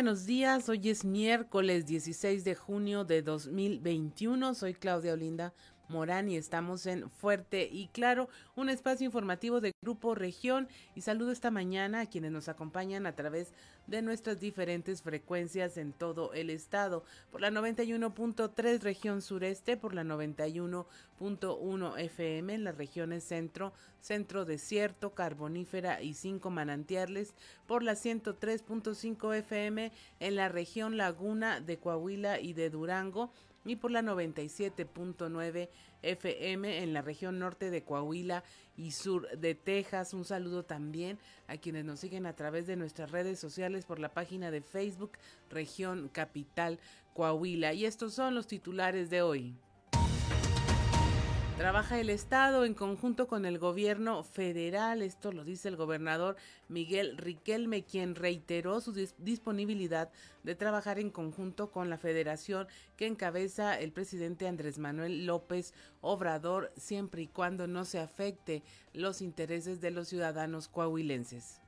buenos días. Hoy es miércoles 16 de junio de 2021. Soy Claudia Olinda Morán y estamos en Fuerte y Claro, un espacio informativo de Grupo Región. Y saludo esta mañana a quienes nos acompañan a través de nuestras diferentes frecuencias en todo el estado. Por la 91.3 región sureste, por la 91.1 FM en las regiones centro, centro desierto, carbonífera y cinco manantiales, por la 103.5 FM en la región laguna de Coahuila y de Durango y por la 97.9 FM en la región norte de Coahuila y sur de Texas. Un saludo también a quienes nos siguen a través de nuestras redes sociales por la página de Facebook Región Capital Coahuila. Y estos son los titulares de hoy. Trabaja el Estado en conjunto con el gobierno federal, esto lo dice el gobernador Miguel Riquelme, quien reiteró su disponibilidad de trabajar en conjunto con la federación que encabeza el presidente Andrés Manuel López Obrador, siempre y cuando no se afecte los intereses de los ciudadanos coahuilenses.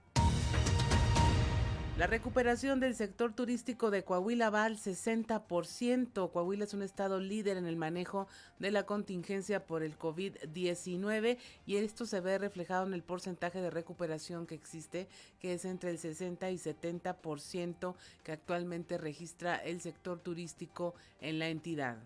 La recuperación del sector turístico de Coahuila va al 60%. Coahuila es un estado líder en el manejo de la contingencia por el COVID-19 y esto se ve reflejado en el porcentaje de recuperación que existe, que es entre el 60 y 70% que actualmente registra el sector turístico en la entidad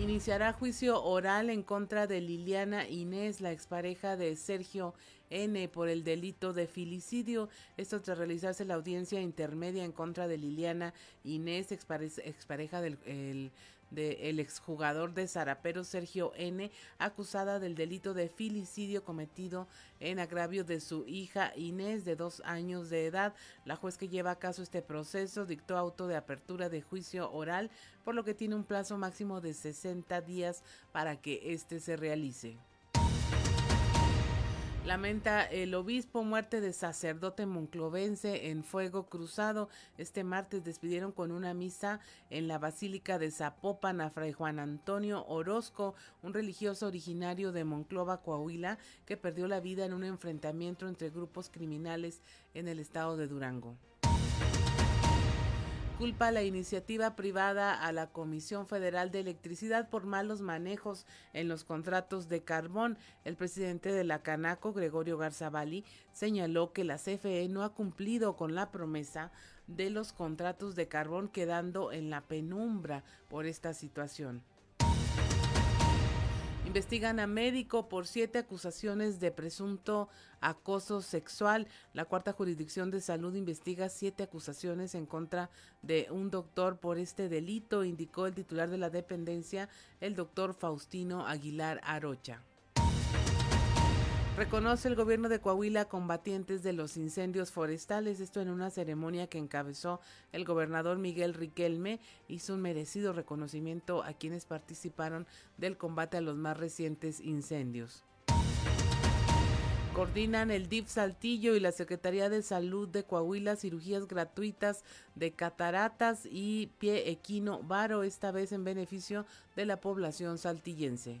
iniciará juicio oral en contra de Liliana Inés, la expareja de Sergio N por el delito de filicidio. Esto tras realizarse la audiencia intermedia en contra de Liliana Inés, expareja del del exjugador de Zarapero Sergio N, acusada del delito de filicidio cometido en agravio de su hija Inés de dos años de edad. La juez que lleva a caso este proceso dictó auto de apertura de juicio oral, por lo que tiene un plazo máximo de 60 días para que éste se realice. Lamenta el obispo muerte de sacerdote monclovense en fuego cruzado. Este martes despidieron con una misa en la Basílica de Zapopan a Fray Juan Antonio Orozco, un religioso originario de Monclova, Coahuila, que perdió la vida en un enfrentamiento entre grupos criminales en el estado de Durango culpa la iniciativa privada a la Comisión Federal de Electricidad por malos manejos en los contratos de carbón. El presidente de la Canaco, Gregorio Garzabali, señaló que la CFE no ha cumplido con la promesa de los contratos de carbón quedando en la penumbra por esta situación. Investigan a médico por siete acusaciones de presunto acoso sexual. La cuarta jurisdicción de salud investiga siete acusaciones en contra de un doctor por este delito, indicó el titular de la dependencia, el doctor Faustino Aguilar Arocha. Reconoce el gobierno de Coahuila combatientes de los incendios forestales, esto en una ceremonia que encabezó el gobernador Miguel Riquelme, hizo un merecido reconocimiento a quienes participaron del combate a los más recientes incendios. Coordinan el DIF Saltillo y la Secretaría de Salud de Coahuila cirugías gratuitas de cataratas y pie equino varo, esta vez en beneficio de la población saltillense.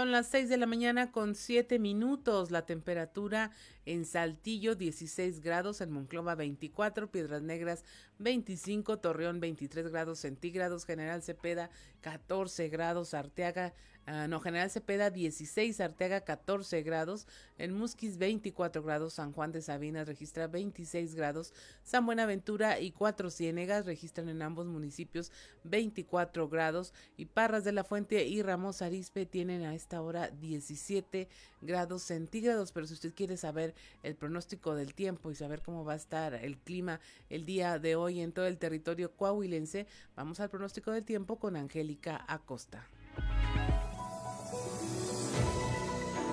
Son las 6 de la mañana con 7 minutos. La temperatura en Saltillo 16 grados, en Monclova 24, Piedras Negras 25, Torreón 23 grados centígrados, General Cepeda 14 grados, Arteaga Ah, no, General Cepeda 16, Arteaga 14 grados, en Musquis 24 grados, San Juan de Sabinas registra 26 grados, San Buenaventura y Cuatro Ciénegas registran en ambos municipios 24 grados y Parras de la Fuente y Ramos Arispe tienen a esta hora 17 grados centígrados, pero si usted quiere saber el pronóstico del tiempo y saber cómo va a estar el clima el día de hoy en todo el territorio coahuilense, vamos al pronóstico del tiempo con Angélica Acosta.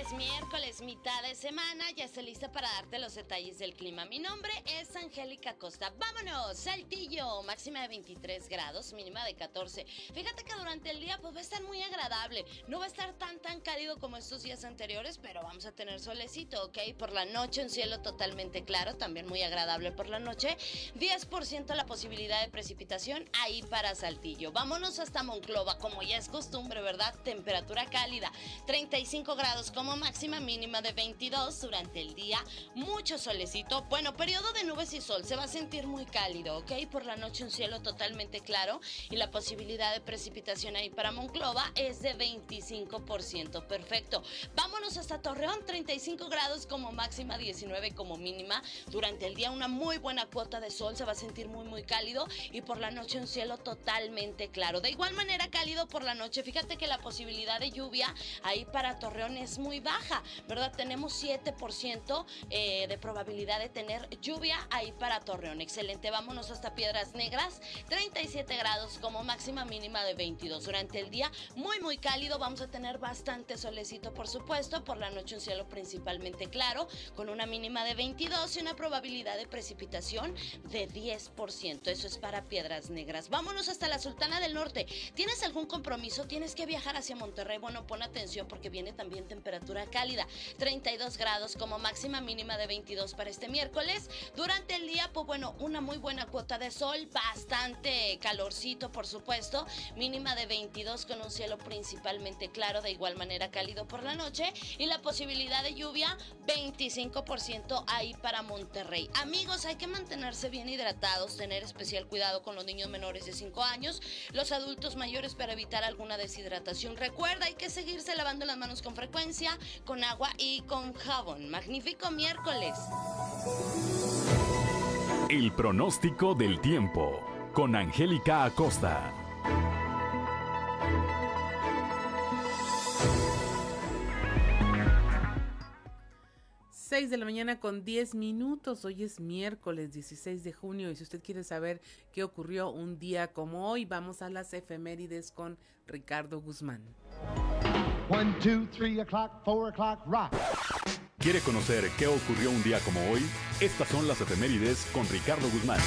Es miércoles, mitad de semana, ya estoy lista para darte los detalles del clima. Mi nombre es Angélica Costa. Vámonos, Saltillo, máxima de 23 grados, mínima de 14. Fíjate que durante el día pues va a estar muy agradable, no va a estar tan tan cálido como estos días anteriores, pero vamos a tener solecito, ¿ok? Por la noche un cielo totalmente claro, también muy agradable por la noche. 10% la posibilidad de precipitación ahí para Saltillo. Vámonos hasta Monclova, como ya es costumbre, ¿verdad? Temperatura cálida, 35 grados como máxima mínima de 22 durante el día. Mucho solecito. Bueno, periodo de nubes y sol. Se va a sentir muy cálido, ¿ok? Por la noche un cielo totalmente claro y la posibilidad de precipitación ahí para Monclova es de 25%. Perfecto. Vámonos hasta Torreón, 35 grados como máxima, 19 como mínima. Durante el día una muy buena cuota de sol. Se va a sentir muy, muy cálido y por la noche un cielo totalmente claro. De igual manera cálido por la noche. Fíjate que la posibilidad de lluvia ahí para Torreón es muy baja, ¿verdad? Tenemos 7% eh, de probabilidad de tener lluvia ahí para Torreón. Excelente, vámonos hasta Piedras Negras, 37 grados como máxima mínima de 22. Durante el día muy muy cálido, vamos a tener bastante solecito por supuesto, por la noche un cielo principalmente claro, con una mínima de 22 y una probabilidad de precipitación de 10%. Eso es para Piedras Negras. Vámonos hasta la Sultana del Norte. ¿Tienes algún compromiso? ¿Tienes que viajar hacia Monterrey? Bueno, pon atención porque viene también temperatura cálida, 32 grados como máxima mínima de 22 para este miércoles. Durante el día, pues bueno, una muy buena cuota de sol, bastante calorcito, por supuesto, mínima de 22 con un cielo principalmente claro, de igual manera cálido por la noche y la posibilidad de lluvia 25% ahí para Monterrey. Amigos, hay que mantenerse bien hidratados, tener especial cuidado con los niños menores de 5 años, los adultos mayores para evitar alguna deshidratación. Recuerda, hay que seguirse lavando las manos con frecuencia, con agua y con jabón. Magnífico miércoles. El pronóstico del tiempo con Angélica Acosta. Seis de la mañana con 10 minutos. Hoy es miércoles 16 de junio y si usted quiere saber qué ocurrió un día como hoy, vamos a las efemérides con Ricardo Guzmán. One, two, three o'clock, four o'clock, rock. ¿Quiere conocer qué ocurrió un día como hoy? Estas son las efemérides con Ricardo Guzmán.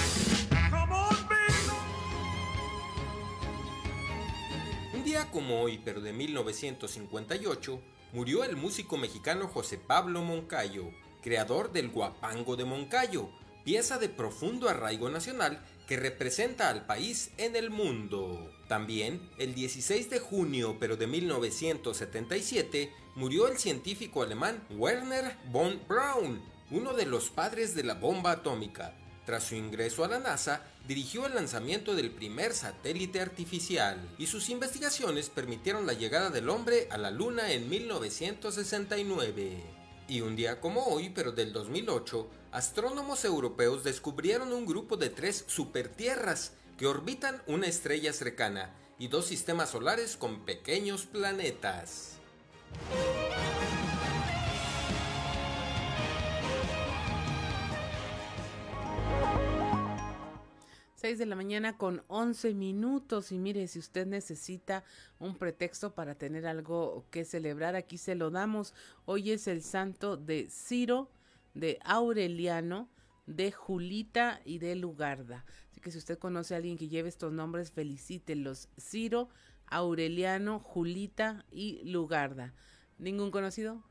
Un día como hoy, pero de 1958, murió el músico mexicano José Pablo Moncayo, creador del Guapango de Moncayo, pieza de profundo arraigo nacional que representa al país en el mundo. También, el 16 de junio pero de 1977, murió el científico alemán Werner von Braun, uno de los padres de la bomba atómica. Tras su ingreso a la NASA, dirigió el lanzamiento del primer satélite artificial y sus investigaciones permitieron la llegada del hombre a la Luna en 1969. Y un día como hoy, pero del 2008, astrónomos europeos descubrieron un grupo de tres supertierras que orbitan una estrella cercana y dos sistemas solares con pequeños planetas. 6 de la mañana con 11 minutos y mire, si usted necesita un pretexto para tener algo que celebrar, aquí se lo damos. Hoy es el santo de Ciro, de Aureliano, de Julita y de Lugarda. Que si usted conoce a alguien que lleve estos nombres, felicítelos. Ciro, Aureliano, Julita y Lugarda. ¿Ningún conocido?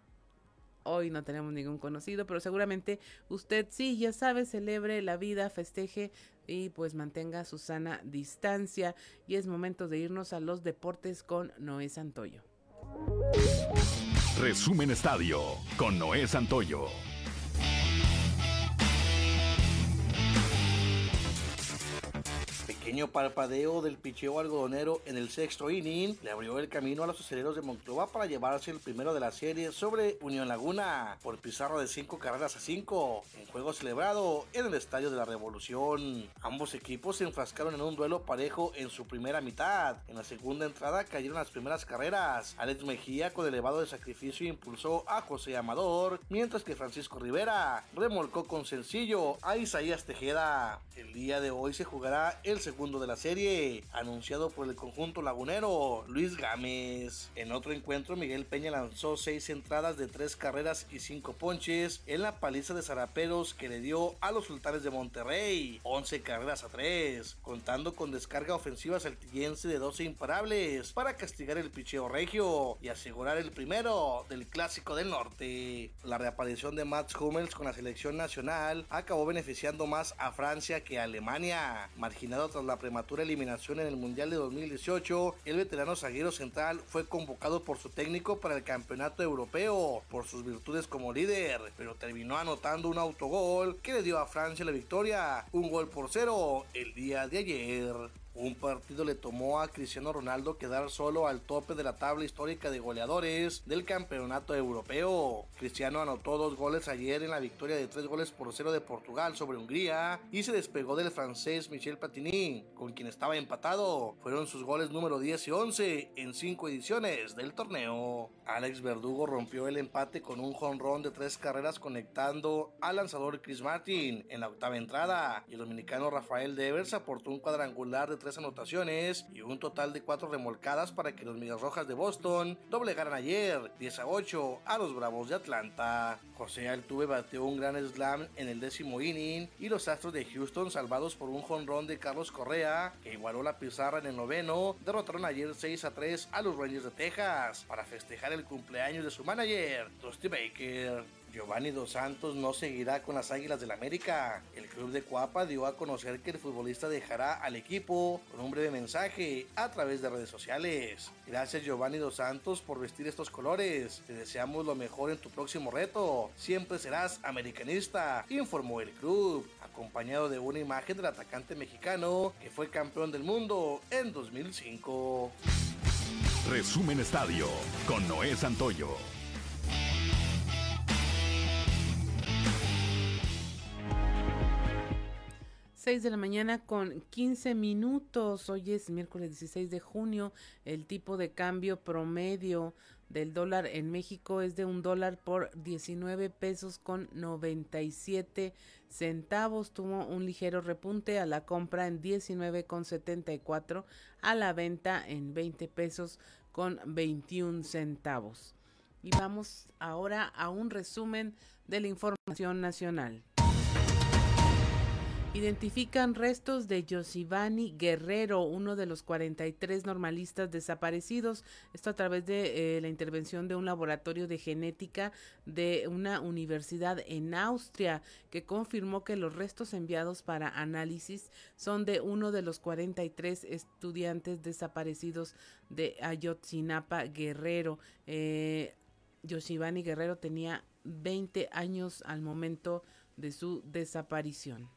Hoy no tenemos ningún conocido, pero seguramente usted sí, ya sabe, celebre la vida, festeje y pues mantenga su sana distancia. Y es momento de irnos a los deportes con Noé Santoyo. Resumen Estadio con Noé Santoyo. Pequeño parpadeo del picheo algodonero en el sexto inning le abrió el camino a los aceleros de Monclova para llevarse el primero de la serie sobre Unión Laguna por pizarra de cinco carreras a cinco en juego celebrado en el Estadio de la Revolución. Ambos equipos se enfrascaron en un duelo parejo en su primera mitad. En la segunda entrada cayeron las primeras carreras. Alex Mejía con elevado de sacrificio impulsó a José Amador, mientras que Francisco Rivera remolcó con sencillo a Isaías Tejeda. El día de hoy se jugará el segundo de la serie, anunciado por el conjunto lagunero, Luis Gámez. En otro encuentro, Miguel Peña lanzó seis entradas de tres carreras y cinco ponches en la paliza de Zaraperos que le dio a los sultanes de Monterrey, 11 carreras a 3, contando con descarga ofensiva saltillense de 12 imparables para castigar el picheo regio y asegurar el primero del Clásico del Norte. La reaparición de Mats Hummels con la selección nacional acabó beneficiando más a Francia que a Alemania, marginado tras la prematura eliminación en el Mundial de 2018, el veterano zaguero central fue convocado por su técnico para el campeonato europeo por sus virtudes como líder, pero terminó anotando un autogol que le dio a Francia la victoria, un gol por cero el día de ayer. Un partido le tomó a Cristiano Ronaldo quedar solo al tope de la tabla histórica de goleadores del campeonato europeo. Cristiano anotó dos goles ayer en la victoria de tres goles por cero de Portugal sobre Hungría y se despegó del francés Michel Platini, con quien estaba empatado. Fueron sus goles número 10 y 11 en cinco ediciones del torneo. Alex Verdugo rompió el empate con un jonrón de tres carreras conectando al lanzador Chris Martin en la octava entrada y el dominicano Rafael Devers aportó un cuadrangular de tres anotaciones y un total de cuatro remolcadas para que los Medias Rojas de Boston doblegaran ayer 10 a 8 a los Bravos de Atlanta. José Altuve bateó un gran slam en el décimo inning y los Astros de Houston salvados por un jonrón de Carlos Correa que igualó la pizarra en el noveno derrotaron ayer 6 a 3 a los Rangers de Texas para festejar el cumpleaños de su manager Dusty Baker. Giovanni Dos Santos no seguirá con las Águilas del América. El club de Cuapa dio a conocer que el futbolista dejará al equipo con un breve mensaje a través de redes sociales. Gracias Giovanni Dos Santos por vestir estos colores. Te deseamos lo mejor en tu próximo reto. Siempre serás americanista, informó el club, acompañado de una imagen del atacante mexicano que fue campeón del mundo en 2005. Resumen Estadio con Noé Santoyo. 6 de la mañana con 15 minutos. Hoy es miércoles 16 de junio. El tipo de cambio promedio del dólar en México es de un dólar por 19 pesos con 97 centavos. Tuvo un ligero repunte a la compra en 19 con 74, a la venta en 20 pesos con 21 centavos. Y vamos ahora a un resumen de la información nacional. Identifican restos de Yosivani Guerrero, uno de los 43 normalistas desaparecidos. Esto a través de eh, la intervención de un laboratorio de genética de una universidad en Austria, que confirmó que los restos enviados para análisis son de uno de los 43 estudiantes desaparecidos de Ayotzinapa Guerrero. Eh, Guerrero tenía 20 años al momento de su desaparición.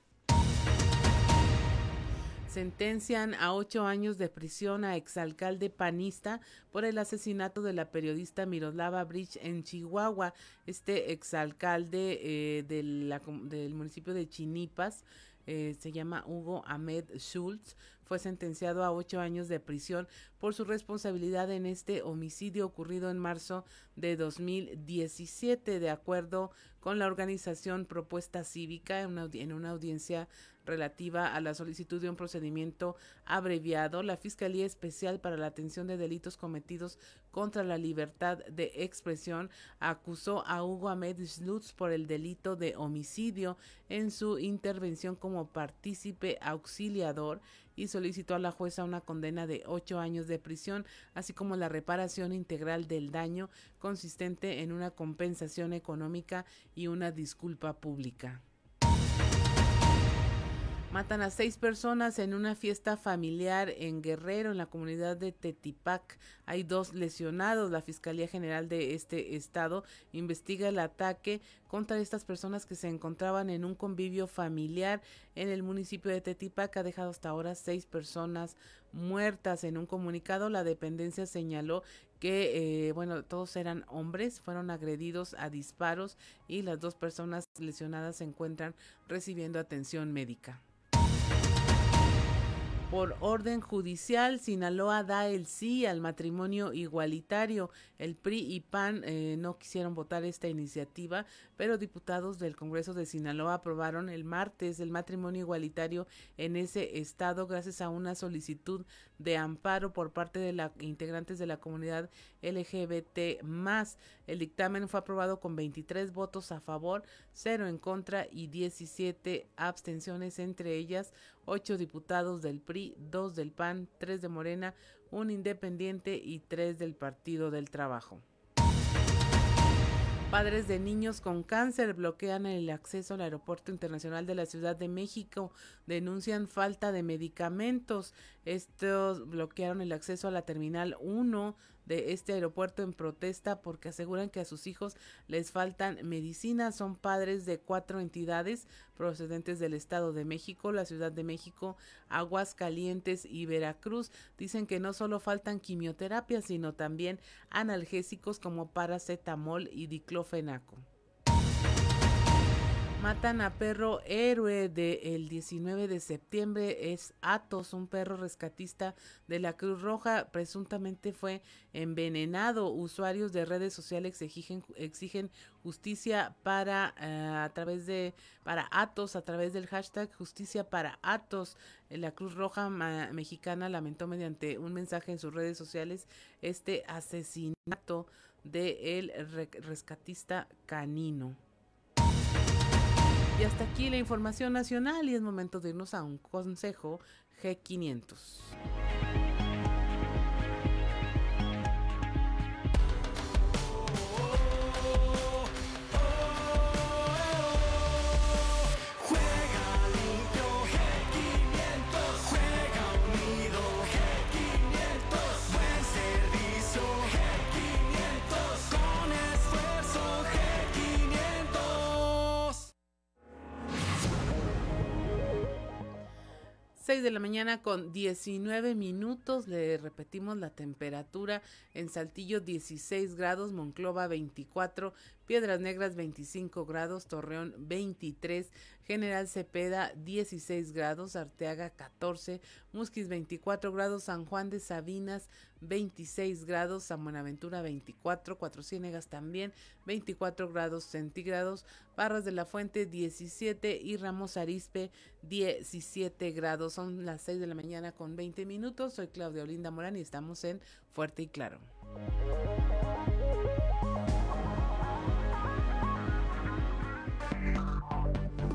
Sentencian a ocho años de prisión a exalcalde panista por el asesinato de la periodista Miroslava Bridge en Chihuahua. Este exalcalde eh, del municipio de Chinipas eh, se llama Hugo Ahmed Schultz, fue sentenciado a ocho años de prisión por su responsabilidad en este homicidio ocurrido en marzo de 2017, de acuerdo con la organización Propuesta Cívica en una, en una audiencia relativa a la solicitud de un procedimiento abreviado, la Fiscalía Especial para la Atención de Delitos Cometidos contra la Libertad de Expresión acusó a Hugo Ahmed Slutz por el delito de homicidio en su intervención como partícipe auxiliador y solicitó a la jueza una condena de ocho años de prisión, así como la reparación integral del daño consistente en una compensación económica y una disculpa pública. Matan a seis personas en una fiesta familiar en Guerrero, en la comunidad de Tetipac. Hay dos lesionados. La Fiscalía General de este estado investiga el ataque contra estas personas que se encontraban en un convivio familiar en el municipio de Tetipac. Ha dejado hasta ahora seis personas muertas. En un comunicado, la dependencia señaló que, eh, bueno, todos eran hombres, fueron agredidos a disparos y las dos personas lesionadas se encuentran recibiendo atención médica. Por orden judicial, Sinaloa da el sí al matrimonio igualitario. El PRI y PAN eh, no quisieron votar esta iniciativa, pero diputados del Congreso de Sinaloa aprobaron el martes el matrimonio igualitario en ese estado gracias a una solicitud de amparo por parte de integrantes de la comunidad LGBT. El dictamen fue aprobado con 23 votos a favor, 0 en contra y 17 abstenciones, entre ellas 8 diputados del PRI, 2 del PAN, 3 de Morena, un independiente y 3 del Partido del Trabajo. Padres de niños con cáncer bloquean el acceso al Aeropuerto Internacional de la Ciudad de México. Denuncian falta de medicamentos. Estos bloquearon el acceso a la Terminal 1 de este aeropuerto en protesta porque aseguran que a sus hijos les faltan medicinas. Son padres de cuatro entidades procedentes del Estado de México, la Ciudad de México, Aguascalientes y Veracruz. Dicen que no solo faltan quimioterapias, sino también analgésicos como paracetamol y diclofenaco. Matan a perro héroe del 19 de septiembre. Es Atos, un perro rescatista de la Cruz Roja. Presuntamente fue envenenado. Usuarios de redes sociales exigen, justicia para eh, a través de para Atos a través del hashtag justicia para Atos. La Cruz Roja mexicana lamentó mediante un mensaje en sus redes sociales este asesinato de el rescatista canino. Y hasta aquí la información nacional y es momento de irnos a un consejo G500. 6 de la mañana con 19 minutos. Le repetimos la temperatura en Saltillo 16 grados, Monclova 24, Piedras Negras 25 grados, Torreón 23, General Cepeda 16 grados, Arteaga 14, Musquis 24 grados, San Juan de Sabinas 26 grados, San Buenaventura 24, Cuatro Ciénegas también 24 grados centígrados, Barras de la Fuente 17 y Ramos Arispe 17 grados. Son las 6 de la mañana con 20 minutos. Soy Claudia Olinda Morán y estamos en Fuerte y Claro.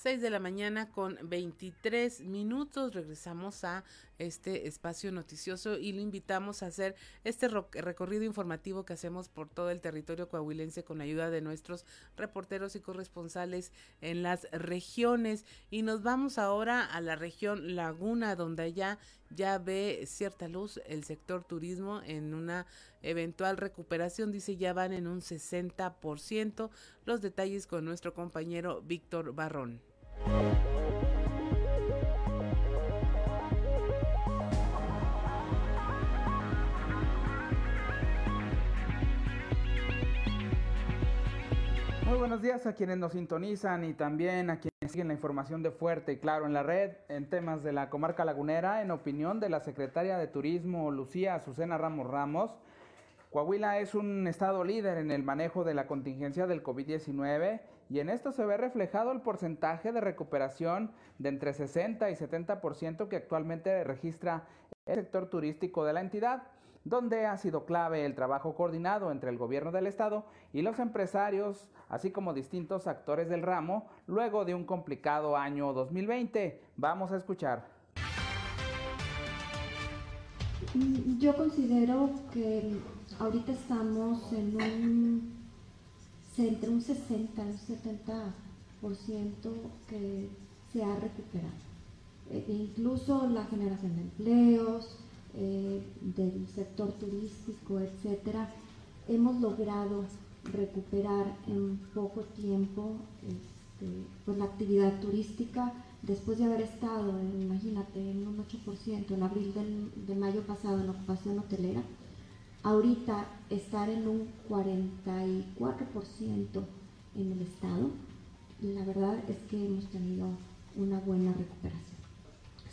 6 de la mañana con 23 minutos. Regresamos a este espacio noticioso y lo invitamos a hacer este recorrido informativo que hacemos por todo el territorio coahuilense con ayuda de nuestros reporteros y corresponsales en las regiones. Y nos vamos ahora a la región Laguna, donde allá ya ve cierta luz el sector turismo en una eventual recuperación, dice ya van en un 60%. Los detalles con nuestro compañero Víctor Barrón. Muy buenos días a quienes nos sintonizan y también a quienes siguen la información de Fuerte y Claro en la red en temas de la comarca lagunera. En opinión de la secretaria de Turismo Lucía Azucena Ramos Ramos, Coahuila es un estado líder en el manejo de la contingencia del COVID-19 y en esto se ve reflejado el porcentaje de recuperación de entre 60 y 70% que actualmente registra el sector turístico de la entidad, donde ha sido clave el trabajo coordinado entre el gobierno del estado y los empresarios, así como distintos actores del ramo, luego de un complicado año 2020. Vamos a escuchar. Yo considero que ahorita estamos en un entre un 60 y un 70% que se ha recuperado. Eh, incluso la generación de empleos, eh, del sector turístico, etcétera, hemos logrado recuperar en poco tiempo este, pues la actividad turística después de haber estado, imagínate, en un 8% en abril de mayo pasado en ocupación hotelera, ahorita estar en un 44% en el estado, la verdad es que hemos tenido una buena recuperación.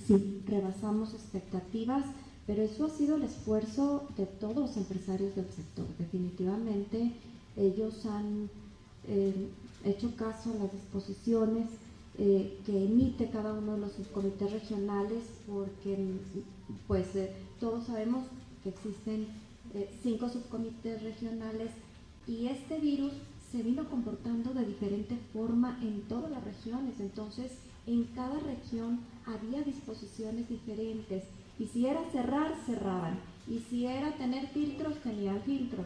Sí, rebasamos expectativas, pero eso ha sido el esfuerzo de todos los empresarios del sector. Definitivamente ellos han eh, hecho caso a las disposiciones eh, que emite cada uno de los subcomités regionales, porque pues eh, todos sabemos que existen cinco subcomités regionales y este virus se vino comportando de diferente forma en todas las regiones, entonces en cada región había disposiciones diferentes. Y si era cerrar, cerraban. Y si era tener filtros, tenían filtros.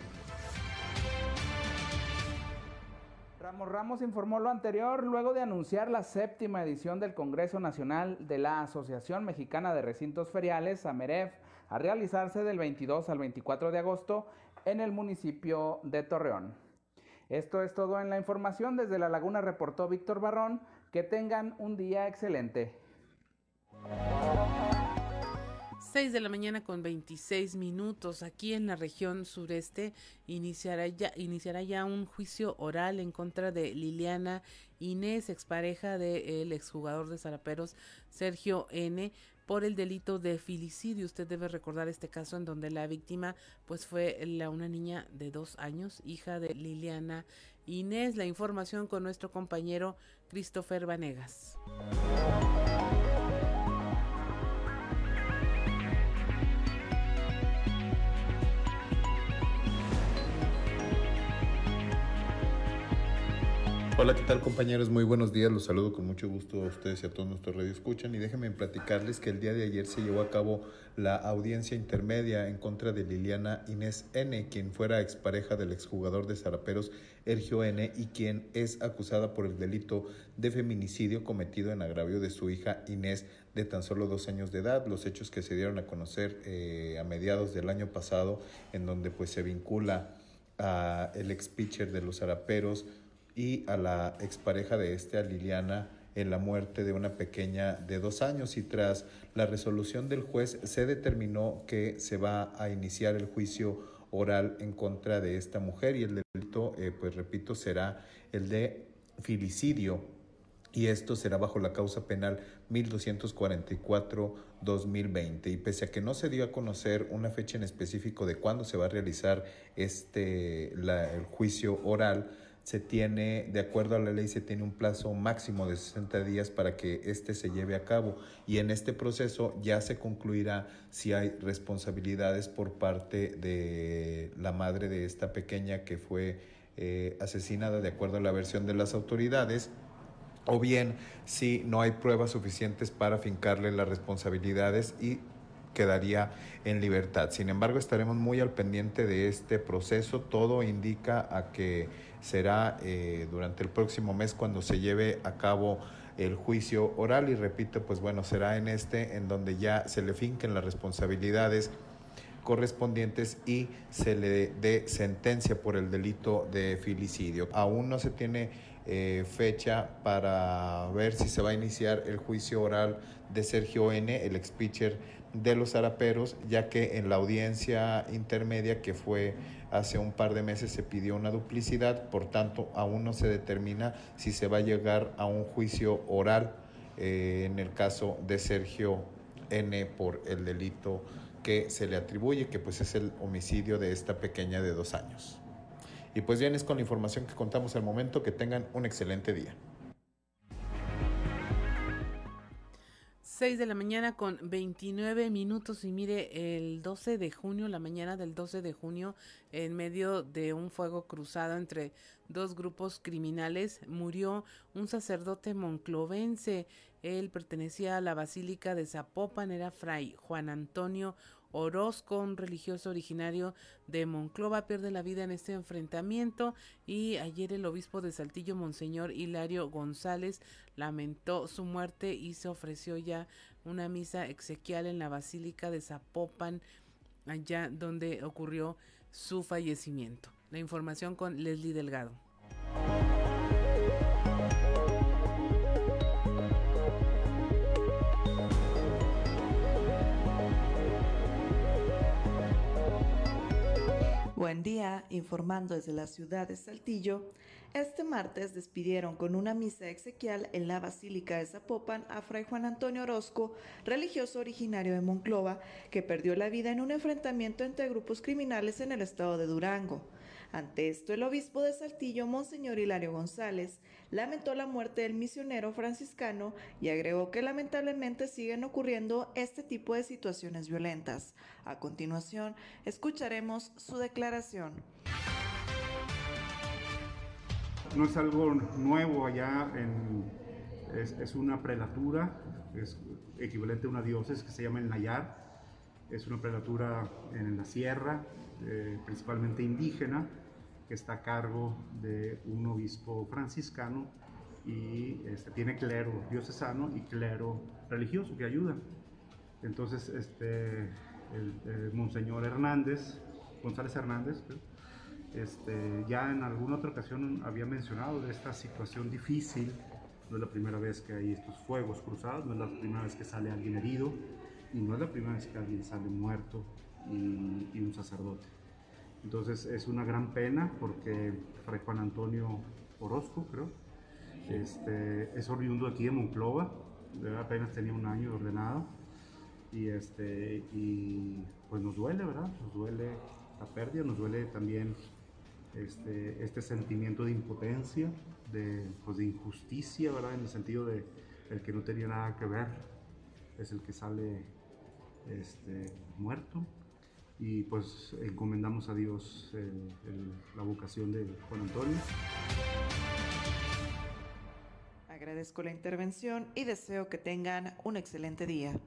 Ramos Ramos informó lo anterior luego de anunciar la séptima edición del Congreso Nacional de la Asociación Mexicana de Recintos Feriales, AMEREF, a realizarse del 22 al 24 de agosto en el municipio de Torreón. Esto es todo en la información. Desde La Laguna reportó Víctor Barrón. Que tengan un día excelente. 6 de la mañana con 26 minutos. Aquí en la región sureste iniciará ya, iniciará ya un juicio oral en contra de Liliana Inés, expareja del exjugador de Zaraperos Sergio N por el delito de filicidio. Usted debe recordar este caso en donde la víctima pues fue la, una niña de dos años, hija de Liliana Inés. La información con nuestro compañero Christopher Vanegas. Hola, ¿qué tal compañeros? Muy buenos días, los saludo con mucho gusto a ustedes y a todos nuestros radio escuchan y déjenme platicarles que el día de ayer se llevó a cabo la audiencia intermedia en contra de Liliana Inés N., quien fuera expareja del exjugador de Zaraperos Ergio N. y quien es acusada por el delito de feminicidio cometido en agravio de su hija Inés de tan solo dos años de edad. Los hechos que se dieron a conocer eh, a mediados del año pasado, en donde pues se vincula a el ex pitcher de los Zaraperos, y a la expareja de este, a Liliana, en la muerte de una pequeña de dos años y tras la resolución del juez se determinó que se va a iniciar el juicio oral en contra de esta mujer y el delito, eh, pues repito, será el de filicidio y esto será bajo la causa penal 1244-2020. Y pese a que no se dio a conocer una fecha en específico de cuándo se va a realizar este, el juicio oral, se tiene, de acuerdo a la ley, se tiene un plazo máximo de 60 días para que éste se lleve a cabo y en este proceso ya se concluirá si hay responsabilidades por parte de la madre de esta pequeña que fue eh, asesinada de acuerdo a la versión de las autoridades o bien si no hay pruebas suficientes para fincarle las responsabilidades y quedaría en libertad. Sin embargo, estaremos muy al pendiente de este proceso. Todo indica a que será eh, durante el próximo mes cuando se lleve a cabo el juicio oral y repito, pues bueno, será en este en donde ya se le finquen las responsabilidades correspondientes y se le dé sentencia por el delito de filicidio. Aún no se tiene eh, fecha para ver si se va a iniciar el juicio oral de Sergio N., el ex pitcher de los Araperos, ya que en la audiencia intermedia que fue hace un par de meses se pidió una duplicidad, por tanto aún no se determina si se va a llegar a un juicio oral eh, en el caso de Sergio N por el delito que se le atribuye, que pues es el homicidio de esta pequeña de dos años. Y pues bien, es con la información que contamos al momento, que tengan un excelente día. 6 de la mañana con 29 minutos y mire, el 12 de junio, la mañana del 12 de junio, en medio de un fuego cruzado entre dos grupos criminales, murió un sacerdote monclovense. Él pertenecía a la Basílica de Zapopan, era fray Juan Antonio Orozco, un religioso originario de Monclova, pierde la vida en este enfrentamiento y ayer el obispo de Saltillo, Monseñor Hilario González, lamentó su muerte y se ofreció ya una misa exequial en la Basílica de Zapopan, allá donde ocurrió su fallecimiento. La información con Leslie Delgado. Buen día, informando desde la ciudad de Saltillo. Este martes despidieron con una misa exequial en la Basílica de Zapopan a Fray Juan Antonio Orozco, religioso originario de Monclova, que perdió la vida en un enfrentamiento entre grupos criminales en el estado de Durango. Ante esto, el obispo de Saltillo, Monseñor Hilario González, lamentó la muerte del misionero franciscano y agregó que lamentablemente siguen ocurriendo este tipo de situaciones violentas. A continuación, escucharemos su declaración. No es algo nuevo allá, es, una prelatura, es equivalente a una diócesis que se llama el Nayar, es una prelatura en la sierra, eh, principalmente indígena, que está a cargo de un obispo franciscano y este, tiene clero diocesano y clero religioso que ayuda. Entonces, este, el, Monseñor Hernández, González Hernández, este, ya en alguna otra ocasión había mencionado de esta situación difícil. No es la primera vez que hay estos fuegos cruzados, no es la primera vez que sale alguien herido y no es la primera vez que alguien sale muerto y, y un sacerdote. Entonces es una gran pena porque Fray Juan Antonio Orozco, creo, este, es oriundo aquí de Monclova, apenas tenía un año ordenado y, este, y pues nos duele, ¿verdad? Nos duele la pérdida, nos duele también este, este sentimiento de impotencia, de, pues de injusticia, ¿verdad? En el sentido de el que no tenía nada que ver es el que sale este, muerto y pues encomendamos a Dios la vocación de Juan Antonio. Agradezco la intervención y deseo que tengan un excelente día.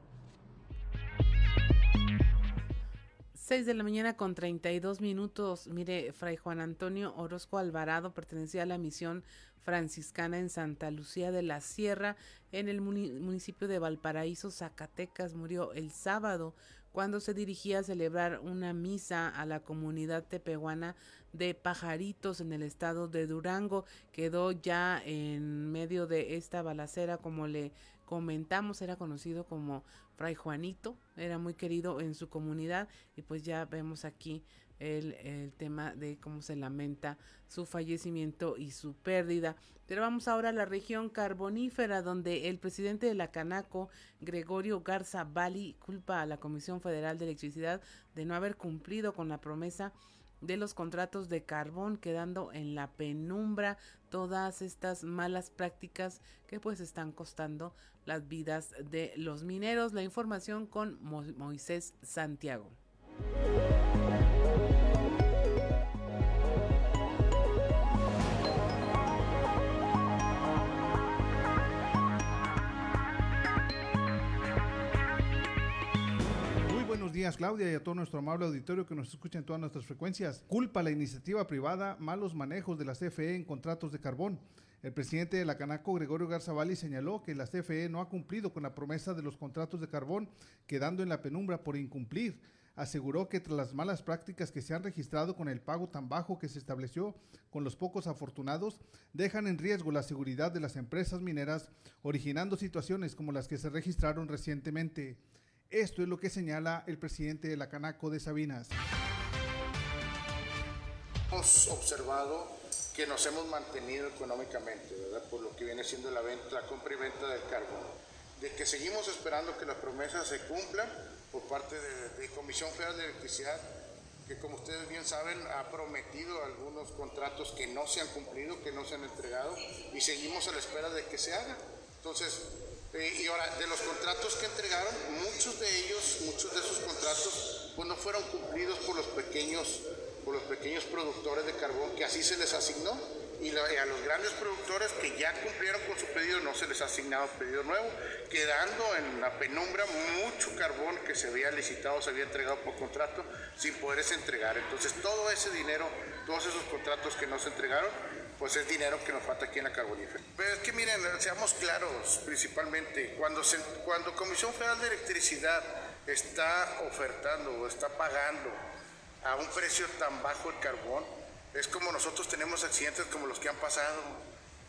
6 de la mañana con 32 minutos. Mire, Fray Juan Antonio Orozco Alvarado pertenecía a la misión franciscana en Santa Lucía de la Sierra, en el municipio de Valparaíso, Zacatecas. Murió el sábado cuando se dirigía a celebrar una misa a la comunidad tepehuana de Pajaritos en el estado de Durango. Quedó ya en medio de esta balacera, como le comentamos, era conocido como Fray Juanito, era muy querido en su comunidad y pues ya vemos aquí el, tema de cómo se lamenta su fallecimiento y su pérdida. Pero vamos ahora a la región carbonífera, donde el presidente de la Canaco, Gregorio Garza Bali, culpa a la Comisión Federal de Electricidad de no haber cumplido con la promesa de los contratos de carbón, quedando en la penumbra todas estas malas prácticas que pues están costando las vidas de los mineros. La información con Moisés Santiago. Días, Claudia, y a todo nuestro amable auditorio que nos escucha en todas nuestras frecuencias. Culpa la iniciativa privada malos manejos de la CFE en contratos de carbón. El presidente de la Canaco, Gregorio Garzavali, señaló que la CFE no ha cumplido con la promesa de los contratos de carbón, quedando en la penumbra por incumplir. Aseguró que tras las malas prácticas que se han registrado con el pago tan bajo que se estableció con los pocos afortunados, dejan en riesgo la seguridad de las empresas mineras, originando situaciones como las que se registraron recientemente. Esto es lo que señala el presidente de la Canaco de Sabinas. Hemos observado que nos hemos mantenido económicamente, ¿verdad? Por lo que viene siendo la, venta, la compra y venta del carbón. De que seguimos esperando que las promesas se cumplan por parte de, de Comisión Federal de Electricidad, que como ustedes bien saben ha prometido algunos contratos que no se han cumplido, que no se han entregado y seguimos a la espera de que se haga. Entonces, y ahora, de los contratos que entregaron, muchos de ellos, muchos de esos contratos, pues no fueron cumplidos por los pequeños, por los pequeños productores de carbón, que así se les asignó. y, a los grandes productores que ya cumplieron con su pedido no se les ha asignado pedido nuevo, quedando en la penumbra mucho carbón que se había licitado, se había entregado por contrato sin poderse entregar. Entonces todo ese dinero, todos esos contratos que no se entregaron, pues es dinero que nos falta aquí en la carbonífera. Pero es que miren, seamos claros, principalmente, cuando, se, cuando Comisión Federal de Electricidad está ofertando o está pagando a un precio tan bajo el carbón, es como nosotros tenemos accidentes como los que han pasado.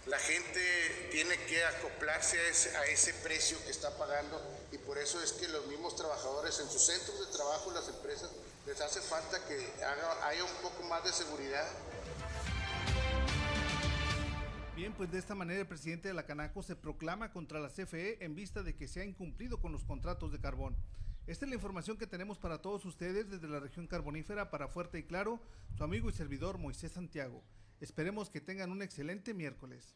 La gente tiene que acoplarse a ese, a ese precio que está pagando y por eso es que los mismos trabajadores en sus centros de trabajo, las empresas, les hace falta que haga, haya un poco más de seguridad Bien, pues de esta manera el presidente de la Canaco se proclama contra la CFE en vista de que se ha incumplido con los contratos de carbón. Esta es la información que tenemos para todos ustedes desde la región carbonífera para Fuerte y Claro, su amigo y servidor Moisés Santiago. Esperemos que tengan un excelente miércoles.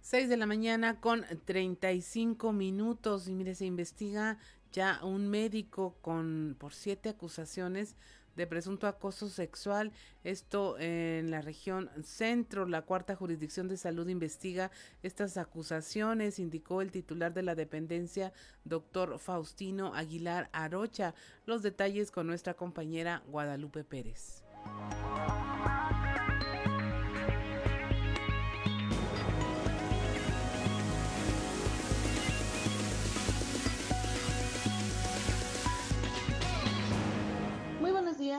6 de la mañana con 35 minutos y mire, se investiga ya un médico con por siete acusaciones de presunto acoso sexual. Esto en la región centro. La cuarta jurisdicción de salud investiga estas acusaciones, indicó el titular de la dependencia, doctor Faustino Aguilar Arocha. Los detalles con nuestra compañera Guadalupe Pérez.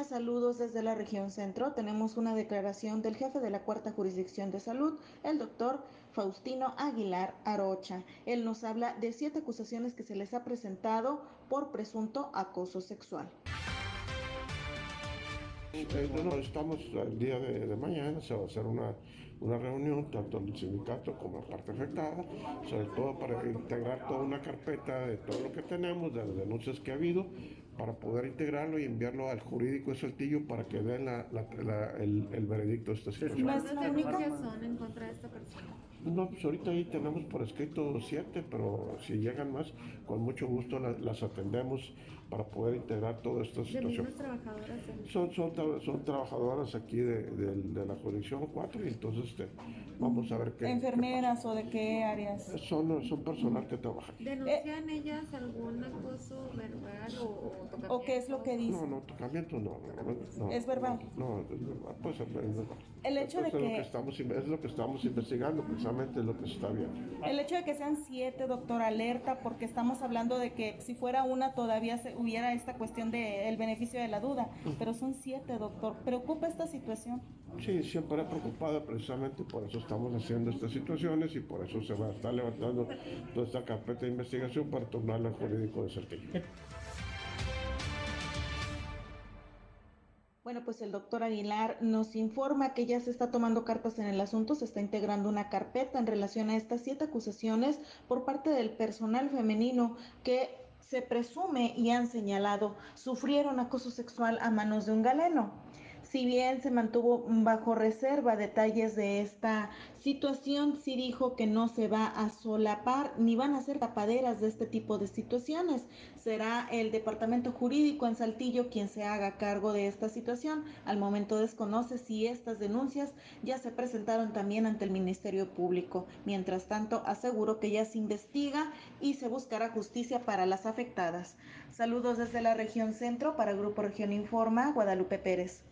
Saludos desde la región centro. Tenemos una declaración del jefe de la cuarta jurisdicción de salud, el doctor Faustino Aguilar Arocha. Él nos habla de siete acusaciones que se les ha presentado por presunto acoso sexual. bueno, estamos el día de, de, mañana, se va a hacer una, una reunión, tanto el sindicato como la parte afectada, sobre todo para integrar toda una carpeta de todo lo que tenemos, de las denuncias que ha habido, para poder integrarlo y enviarlo al jurídico de Saltillo para que den la, el, el, veredicto de esta situación. ¿Las denuncias son en contra de esta persona? No, pues ahorita ahí tenemos por escrito siete, pero si llegan más, con mucho gusto las atendemos para poder integrar toda esta situación. trabajadoras? Son, son, son trabajadoras aquí de, de, la jurisdicción 4 y entonces este, vamos a ver qué. ¿Enfermeras o de qué áreas? Son, son personal que trabaja. ¿Denuncian ellas algún acoso verbal o, tocamiento? ¿O qué es lo que dicen? No, no, tocamiento no. no ¿Es verbal? No, es verbal, pues es verbal. El hecho de que... Es lo que, estamos, es lo que estamos investigando, precisamente es lo que se está viendo. El hecho de que sean siete, doctor, alerta, porque estamos hablando de que si fuera una todavía se hubiera esta cuestión del beneficio de la duda, pero son siete, doctor. ¿Preocupa esta situación? Sí, siempre he preocupada, precisamente por eso estamos haciendo estas situaciones y por eso se va a estar levantando toda esta carpeta de investigación para tornarla al jurídico de Saltillo. Bueno, pues el doctor Aguilar nos informa que ya se está tomando cartas en el asunto, se está integrando una carpeta en relación a estas siete acusaciones por parte del personal femenino que se presume y han señalado sufrieron acoso sexual a manos de un galeno. Si bien se mantuvo bajo reserva detalles de esta situación, sí dijo que no se va a solapar ni van a ser tapaderas de este tipo de situaciones. Será el Departamento Jurídico en Saltillo quien se haga cargo de esta situación. Al momento desconoce si estas denuncias ya se presentaron también ante el Ministerio Público. Mientras tanto, aseguró que ya se investiga y se buscará justicia para las afectadas. Saludos desde la región centro para Grupo Región Informa, Guadalupe Pérez.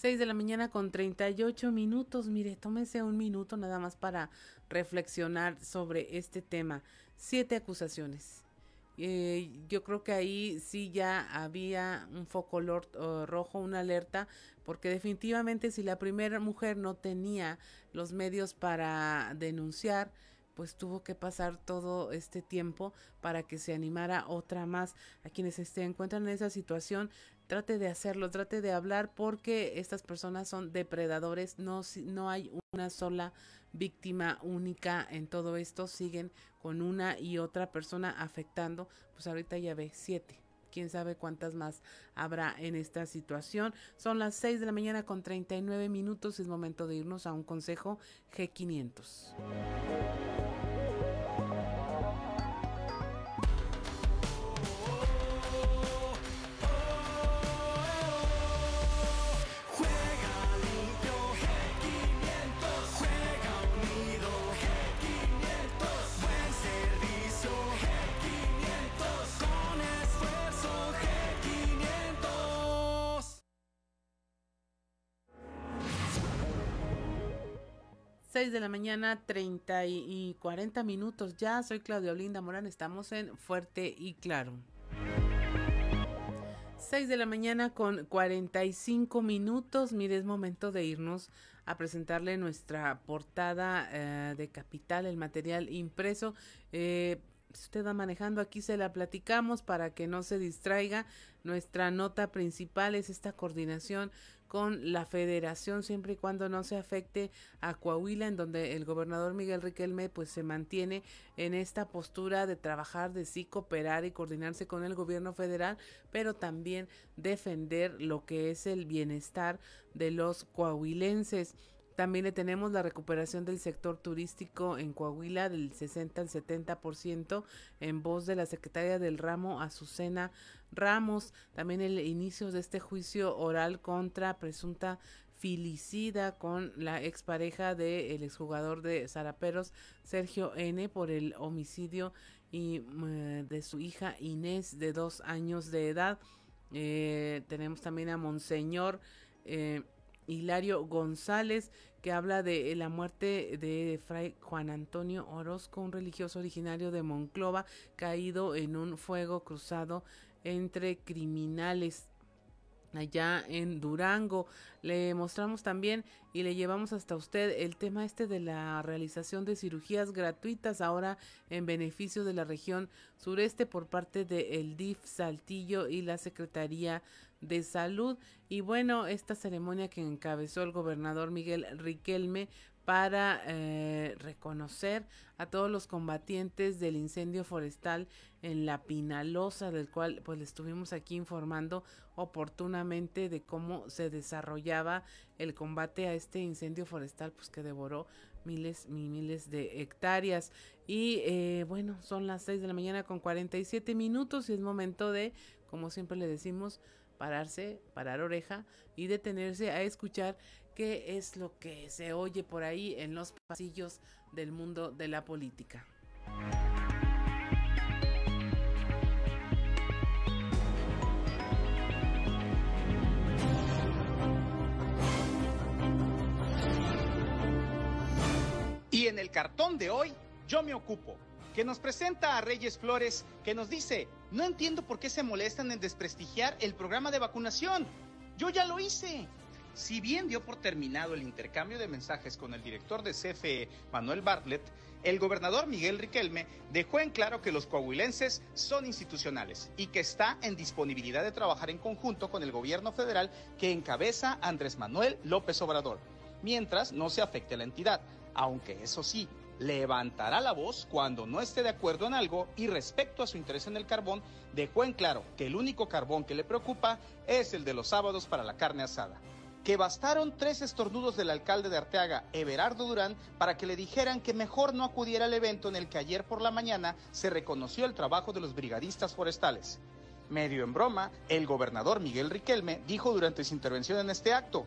6 de la mañana con 38 minutos. Mire, tómese un minuto nada más para reflexionar sobre este tema. Siete acusaciones. Eh, yo creo que ahí sí ya había un foco rojo, una alerta, porque definitivamente si la primera mujer no tenía los medios para denunciar, pues tuvo que pasar todo este tiempo para que se animara otra más. A quienes se encuentran en esa situación, trate de hacerlo, trate de hablar porque estas personas son depredadores, no, no hay una sola víctima única en todo esto, siguen con una y otra persona afectando, pues ahorita ya ve siete. Quién sabe cuántas más habrá en esta situación. Son las 6 de la mañana con 39 minutos. Es momento de irnos a un consejo G500. 6 de la mañana, 30 y 40 minutos ya. Soy Claudia Olinda Morán, estamos en Fuerte y Claro. 6 de la mañana con 45 minutos. Mire, es momento de irnos a presentarle nuestra portada eh, de Capital, el material impreso. Eh, si usted va manejando, aquí se la platicamos para que no se distraiga. Nuestra nota principal es esta coordinación con la federación siempre y cuando no se afecte a Coahuila en donde el gobernador Miguel Riquelme pues se mantiene en esta postura de trabajar, de sí cooperar y coordinarse con el gobierno federal, pero también defender lo que es el bienestar de los coahuilenses. También le tenemos la recuperación del sector turístico en Coahuila del 60 al 70% en voz de la secretaria del ramo Azucena Ramos. También el inicio de este juicio oral contra presunta filicida con la expareja del exjugador de Zaraperos, Sergio N., por el homicidio y, mm, de su hija Inés, de dos años de edad. Eh, tenemos también a Monseñor eh, Hilario González, que habla de la muerte de Fray Juan Antonio Orozco, un religioso originario de Monclova, caído en un fuego cruzado entre criminales allá en Durango. Le mostramos también y le llevamos hasta usted el tema este de la realización de cirugías gratuitas ahora en beneficio de la región sureste por parte de el DIF Saltillo y la Secretaría de Salud. Y bueno, esta ceremonia que encabezó el gobernador Miguel Riquelme para eh, reconocer a todos los combatientes del incendio forestal en la Pinalosa, del cual pues le estuvimos aquí informando oportunamente de cómo se desarrollaba el combate a este incendio forestal, pues que devoró miles y miles de hectáreas. Y eh, bueno, son las 6 de la mañana con 47 minutos y es momento de, como siempre le decimos, pararse, parar oreja y detenerse a escuchar qué es lo que se oye por ahí en los pasillos del mundo de la política. Y en el cartón de hoy, yo me ocupo, que nos presenta a Reyes Flores, que nos dice, no entiendo por qué se molestan en desprestigiar el programa de vacunación. Yo ya lo hice. Si bien dio por terminado el intercambio de mensajes con el director de CFE, Manuel Bartlett, el gobernador Miguel Riquelme dejó en claro que los coahuilenses son institucionales y que está en disponibilidad de trabajar en conjunto con el gobierno federal que encabeza Andrés Manuel López Obrador, mientras no se afecte a la entidad, aunque eso sí, levantará la voz cuando no esté de acuerdo en algo y respecto a su interés en el carbón, dejó en claro que el único carbón que le preocupa es el de los sábados para la carne asada que bastaron tres estornudos del alcalde de Arteaga, Everardo Durán, para que le dijeran que mejor no acudiera al evento en el que ayer por la mañana se reconoció el trabajo de los brigadistas forestales. Medio en broma, el gobernador Miguel Riquelme dijo durante su intervención en este acto,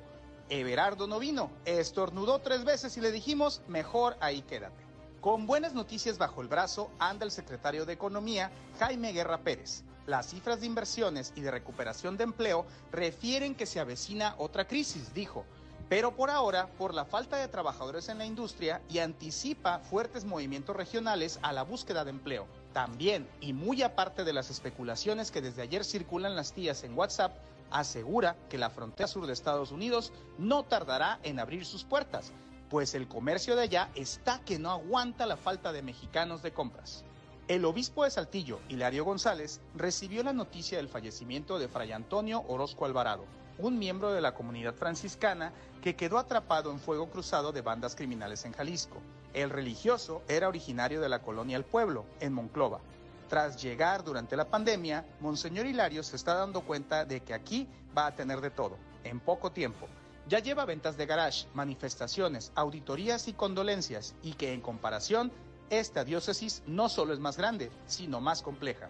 Everardo no vino, estornudó tres veces y le dijimos, mejor ahí quédate. Con buenas noticias bajo el brazo anda el secretario de Economía, Jaime Guerra Pérez. Las cifras de inversiones y de recuperación de empleo refieren que se avecina otra crisis, dijo, pero por ahora por la falta de trabajadores en la industria y anticipa fuertes movimientos regionales a la búsqueda de empleo. También, y muy aparte de las especulaciones que desde ayer circulan las tías en WhatsApp, asegura que la frontera sur de Estados Unidos no tardará en abrir sus puertas, pues el comercio de allá está que no aguanta la falta de mexicanos de compras. El obispo de Saltillo, Hilario González, recibió la noticia del fallecimiento de Fray Antonio Orozco Alvarado, un miembro de la comunidad franciscana que quedó atrapado en fuego cruzado de bandas criminales en Jalisco. El religioso era originario de la colonia El Pueblo, en Monclova. Tras llegar durante la pandemia, Monseñor Hilario se está dando cuenta de que aquí va a tener de todo, en poco tiempo. Ya lleva ventas de garage, manifestaciones, auditorías y condolencias, y que en comparación esta diócesis no solo es más grande, sino más compleja.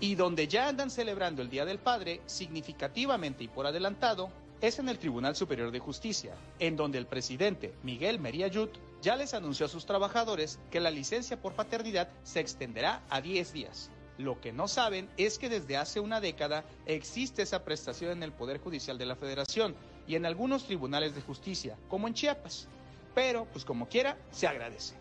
Y donde ya andan celebrando el Día del Padre, significativamente y por adelantado, es en el Tribunal Superior de Justicia, en donde el presidente Miguel Meriayut ya les anunció a sus trabajadores que la licencia por paternidad se extenderá a 10 días. Lo que no saben es que desde hace una década existe esa prestación en el Poder Judicial de la Federación y en algunos tribunales de justicia, como en Chiapas. pero pues como quiera, se agradece.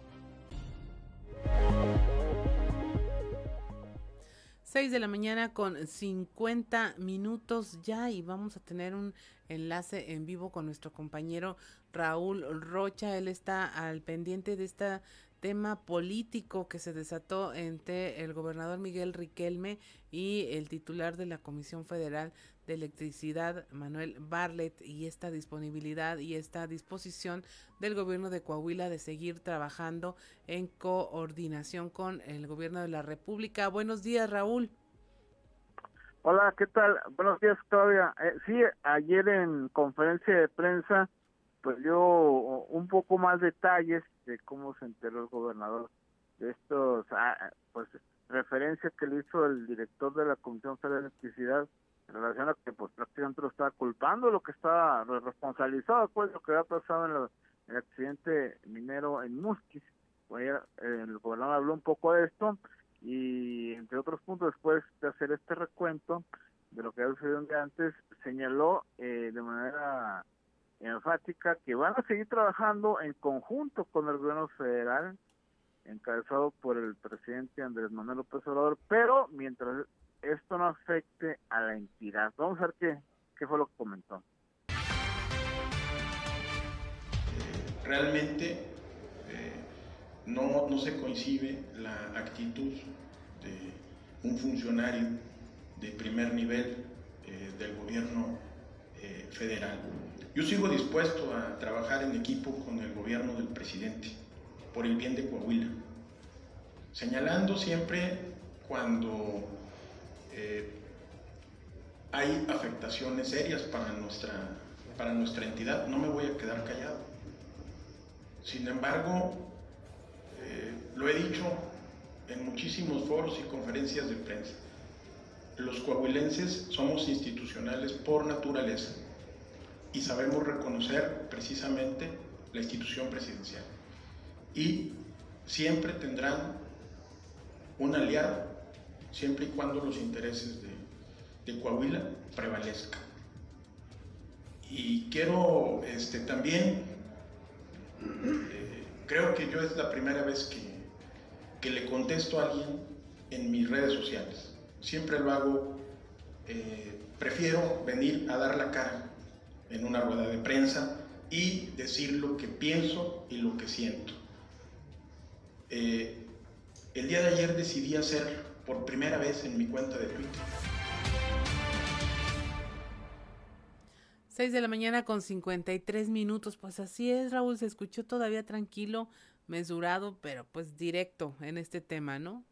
6 de la mañana con 50 minutos ya y vamos a tener un enlace en vivo con nuestro compañero Raúl Rocha. Él está al pendiente de este tema político que se desató entre el gobernador Miguel Riquelme y el titular de la Comisión Federal de Electricidad, Manuel Barlet, y esta disponibilidad y esta disposición del gobierno de Coahuila de seguir trabajando en coordinación con el gobierno de la República. Buenos días, Raúl. Hola, ¿qué tal? Buenos días, Claudia. Eh, sí, ayer en conferencia de prensa, pues dio un poco más detalles de cómo se enteró el gobernador de estos, ah, pues, referencias que le hizo el director de la Comisión Federal de Electricidad en relación a que pues prácticamente lo estaba culpando, lo que estaba responsabilizado, pues lo que había pasado en, el accidente minero en Musquis. el gobernador habló un poco de esto y entre otros puntos después de hacer este recuento de lo que había sucedido antes, señaló eh, de manera enfática que van a seguir trabajando en conjunto con el gobierno federal encabezado por el presidente Andrés Manuel López Obrador, pero mientras esto no afecte a la entidad. Vamos a ver qué, qué fue lo que comentó. realmente eh, no, no se coincide la actitud de un funcionario de primer nivel eh, del gobierno eh, federal. Yo sigo dispuesto a trabajar en equipo con el gobierno del presidente por el bien de Coahuila, señalando siempre cuando eh, hay afectaciones serias para nuestra, para nuestra entidad, no me voy a quedar callado. Sin embargo, eh, lo he dicho en muchísimos foros y conferencias de prensa, los coahuilenses somos institucionales por naturaleza y sabemos reconocer precisamente la institución presidencial. Y siempre tendrán un aliado siempre y cuando los intereses de, Coahuila prevalezcan. Y quiero este, también, eh, creo que yo es la primera vez que, que, le contesto a alguien en mis redes sociales. Siempre lo hago, eh, prefiero venir a dar la cara en una rueda de prensa y decir lo que pienso y lo que siento. Eh, el día de ayer decidí hacer por primera vez en mi cuenta de Twitter. 6 de la mañana con 53 minutos, pues así es, Raúl, se escuchó todavía tranquilo, mesurado, pero pues directo en este tema, ¿no?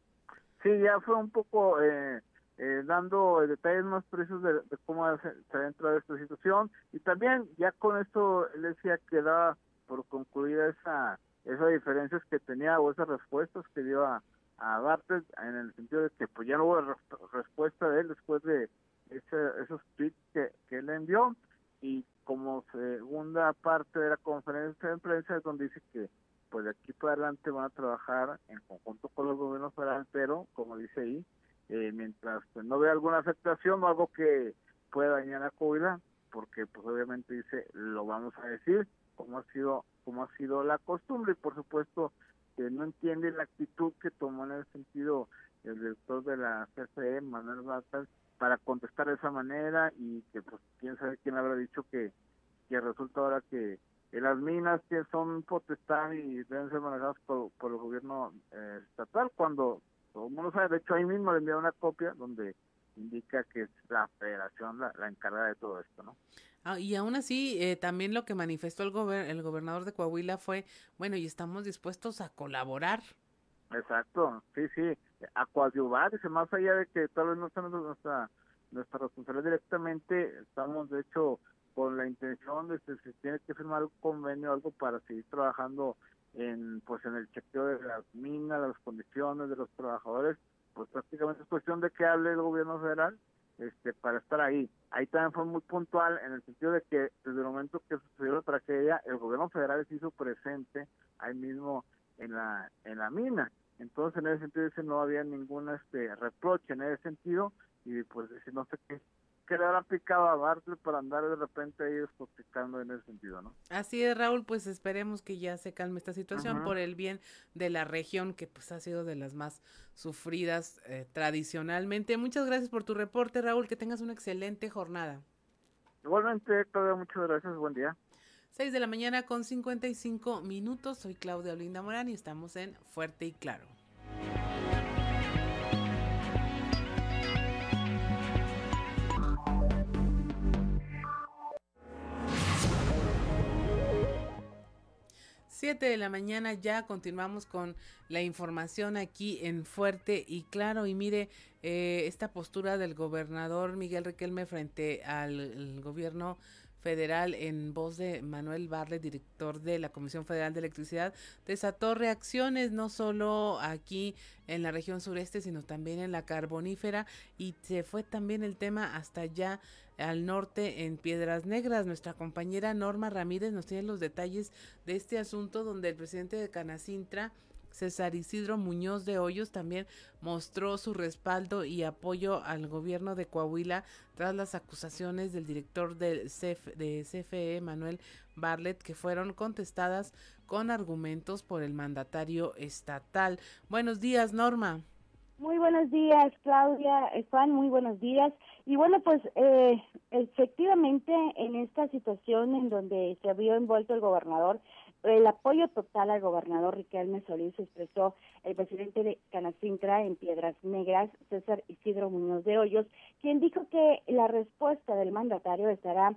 Sí, ya fue un poco eh, eh, dando detalles más precisos de, cómo se, se ha entrado esta situación y también ya con esto él decía que da por concluida esa esas diferencias que tenía o esas respuestas que dio a, a Bartlett en el sentido de que pues ya no hubo respuesta de él después de esos tweets que, que él envió. Y como segunda parte de la conferencia de prensa es donde dice que pues de aquí para adelante van a trabajar en conjunto con los gobiernos federales pero como dice ahí eh, mientras pues, no vea alguna afectación o algo que pueda dañar a Coahuila porque pues obviamente dice lo vamos a decir como ha sido como ha sido la costumbre. Y por supuesto que no entiende la actitud que tomó en ese sentido el director de la CFE, Manuel Batas, para contestar de esa manera y que pues quién sabe quién habrá dicho que, que resulta ahora que las minas que son potestad y deben ser manejadas por, el gobierno eh, estatal cuando todo el mundo sabe, de hecho ahí mismo le envié una copia donde indica que es la federación la, la encargada de todo esto, ¿no? Ah, y aún así, eh, también lo que manifestó el, el gobernador de Coahuila fue, bueno, y estamos dispuestos a colaborar. Exacto, sí, sí, a coadyuvar, dice, más allá de que tal vez no sea nuestra, nuestra responsabilidad directamente, estamos de hecho con la intención de que se tiene que firmar un convenio, algo para seguir trabajando en pues en el chequeo de las minas, de las condiciones de los trabajadores, pues prácticamente es cuestión de que hable el gobierno federal este, para estar ahí. Ahí también fue muy puntual en el sentido de que desde el momento que sucedió la tragedia, el gobierno federal se hizo presente ahí mismo en la, en la mina. Entonces, en ese sentido, no había ningún este, reproche en ese sentido y pues no sé qué, que le habrán picado a Bartlett para andar de repente ahí despoticando en ese sentido, ¿no? Así es, Raúl, pues esperemos que ya se calme esta situación Ajá. por el bien de la región que pues ha sido de las más sufridas eh, tradicionalmente. Muchas gracias por tu reporte, Raúl, que tengas una excelente jornada. Igualmente, Claudia, muchas gracias, buen día. 6 de la mañana con 55 minutos. Soy Claudia Olinda Morán y estamos en Fuerte y Claro. Siete de la mañana ya continuamos con la información aquí en Fuerte y Claro. Y mire eh, esta postura del gobernador Miguel Riquelme frente al gobierno federal en voz de Manuel Barle, director de la Comisión Federal de Electricidad, desató reacciones no solo aquí en la región sureste, sino también en la carbonífera y se fue también el tema hasta allá al norte en Piedras Negras. Nuestra compañera Norma Ramírez nos tiene los detalles de este asunto donde el presidente de Canacintra César Isidro Muñoz de Hoyos también mostró su respaldo y apoyo al gobierno de Coahuila tras las acusaciones del director del CF de CFE, Manuel Barlet, que fueron contestadas con argumentos por el mandatario estatal. Buenos días, Norma. Muy buenos días, Claudia, Juan, muy buenos días. Y bueno, pues eh, efectivamente en esta situación en donde se vio envuelto el gobernador, el apoyo total al gobernador Riquelme Solís expresó el presidente de Canacintra en Piedras Negras, César Isidro Muñoz de Hoyos, quien dijo que la respuesta del mandatario estará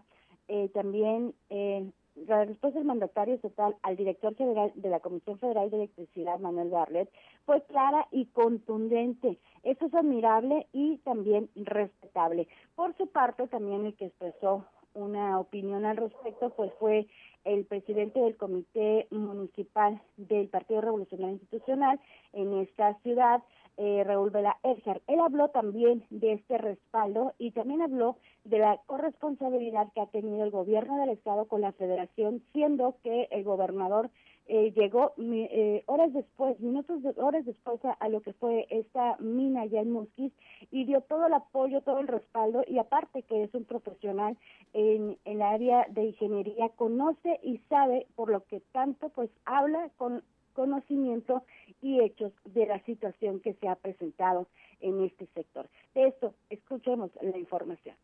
eh, también eh, la respuesta del mandatario estatal al director general de la Comisión Federal de Electricidad, Manuel Barlet, fue clara y contundente. Eso es admirable y también respetable. Por su parte, también el que expresó una opinión al respecto, pues fue el presidente del Comité Municipal del Partido Revolucionario Institucional en esta ciudad, eh, Raúl Vela Erjar. Él habló también de este respaldo y también habló de la corresponsabilidad que ha tenido el gobierno del estado con la federación, siendo que el gobernador eh, llegó eh, horas después, minutos de, horas después a, lo que fue esta mina ya en Musquis y dio todo el apoyo, todo el respaldo y aparte que es un profesional en el área de ingeniería, conoce y sabe por lo que tanto pues habla con conocimiento y hechos de la situación que se ha presentado en este sector. De esto, escuchemos la información.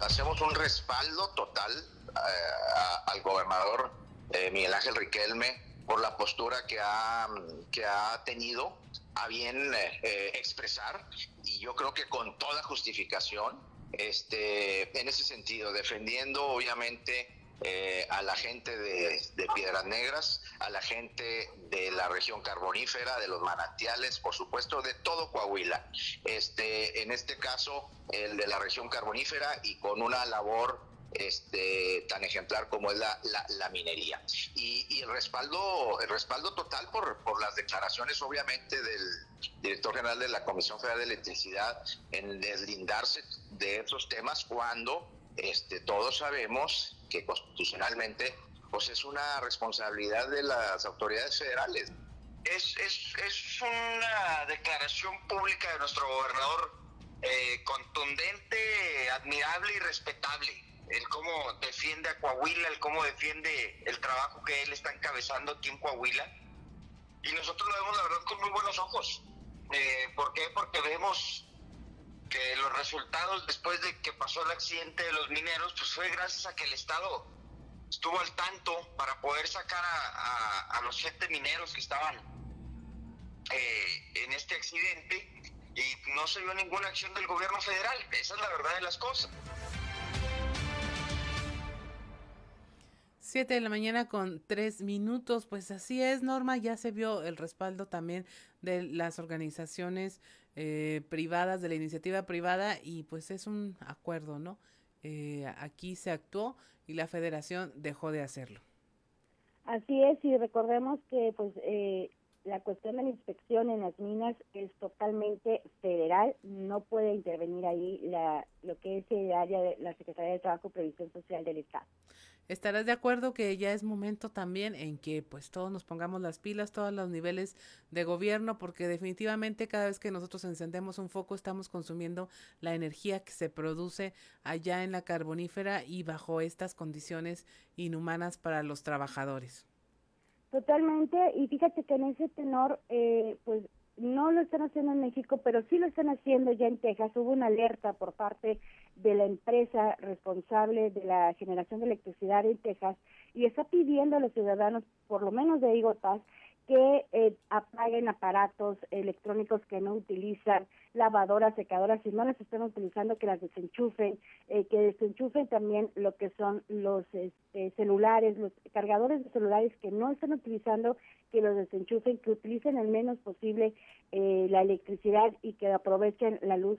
Hacemos un respaldo total a, al gobernador eh, Miguel Ángel Riquelme por la postura que ha, que ha tenido a bien eh, expresar y yo creo que con toda justificación este, en ese sentido, defendiendo obviamente eh, a la gente de, de, Piedras Negras, a la gente de la región carbonífera, de los manantiales, por supuesto, de todo Coahuila. Este, en este caso, el de la región carbonífera y con una labor este, tan ejemplar como es la, minería. Y, y, el respaldo, el respaldo total por, por las declaraciones, obviamente, del director general de la Comisión Federal de Electricidad en deslindarse de esos temas cuando este, todos sabemos que constitucionalmente pues es una responsabilidad de las autoridades federales. Es, es, es una declaración pública de nuestro gobernador eh, contundente, admirable y respetable. El cómo defiende a Coahuila, el cómo defiende el trabajo que él está encabezando aquí en Coahuila. Y nosotros lo vemos, la verdad, con muy buenos ojos. Eh, ¿Por qué? Porque vemos que los resultados después de que pasó el accidente de los mineros, pues fue gracias a que el Estado estuvo al tanto para poder sacar a, los siete mineros que estaban eh, en este accidente y no se vio ninguna acción del gobierno federal. Esa es la verdad de las cosas. 7 de la mañana con tres minutos, pues así es, Norma, ya se vio el respaldo también de las organizaciones eh, privadas, de la iniciativa privada y pues es un acuerdo, ¿no? Eh, aquí se actuó y la federación dejó de hacerlo. Así es, y recordemos que pues eh, la cuestión de la inspección en las minas es totalmente federal, no puede intervenir ahí la, lo que es el área de la Secretaría de Trabajo y Previsión Social del Estado. ¿Estarás de acuerdo que ya es momento también en que pues todos nos pongamos las pilas, todos los niveles de gobierno, porque definitivamente cada vez que nosotros encendemos un foco estamos consumiendo la energía que se produce allá en la carbonífera y bajo estas condiciones inhumanas para los trabajadores? Totalmente, y fíjate que en ese tenor, eh, pues no lo están haciendo en México, pero sí lo están haciendo ya en Texas. Hubo una alerta por parte de la empresa responsable de la generación de electricidad en Texas y está pidiendo a los ciudadanos, por lo menos de Igotas, que eh, apaguen aparatos electrónicos que no utilizan, lavadoras, secadoras, si no las están utilizando, que las desenchufen, eh, que desenchufen también lo que son los este, celulares, los cargadores de celulares que no están utilizando, que los desenchufen, que utilicen el menos posible eh, la electricidad y que aprovechen la luz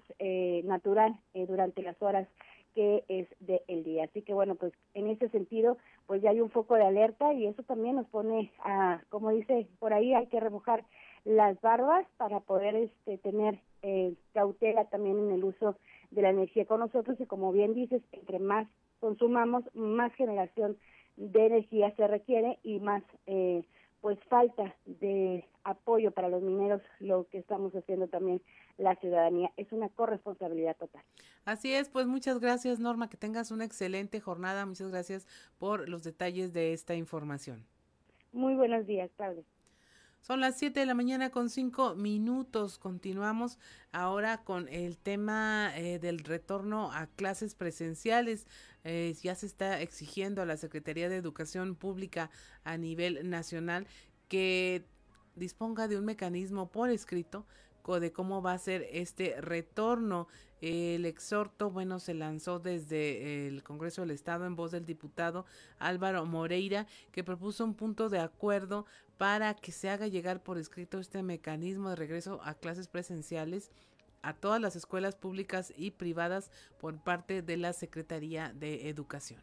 natural durante las horas que es del día. Así que bueno, pues en ese sentido, pues ya hay un foco de alerta y eso también nos pone a, como dice por ahí, hay que remojar las barbas para poder este, tener eh, cautela también en el uso de la energía con nosotros y como bien dices, entre más consumamos, más generación de energía se requiere y más eh, pues falta de apoyo para los mineros, lo que estamos haciendo también la ciudadanía. Es una corresponsabilidad total. Así es, pues muchas gracias Norma, que tengas una excelente jornada. Muchas gracias por los detalles de esta información. Muy buenos días, Claudia. Son las 7 de la mañana con 5 minutos. Continuamos ahora con el tema eh, del retorno a clases presenciales. Eh, ya se está exigiendo a la Secretaría de Educación Pública a nivel nacional que disponga de un mecanismo por escrito de cómo va a ser este retorno. El exhorto, bueno, se lanzó desde el Congreso del Estado en voz del diputado Álvaro Moreira, que propuso un punto de acuerdo para que se haga llegar por escrito este mecanismo de regreso a clases presenciales a todas las escuelas públicas y privadas por parte de la Secretaría de Educación.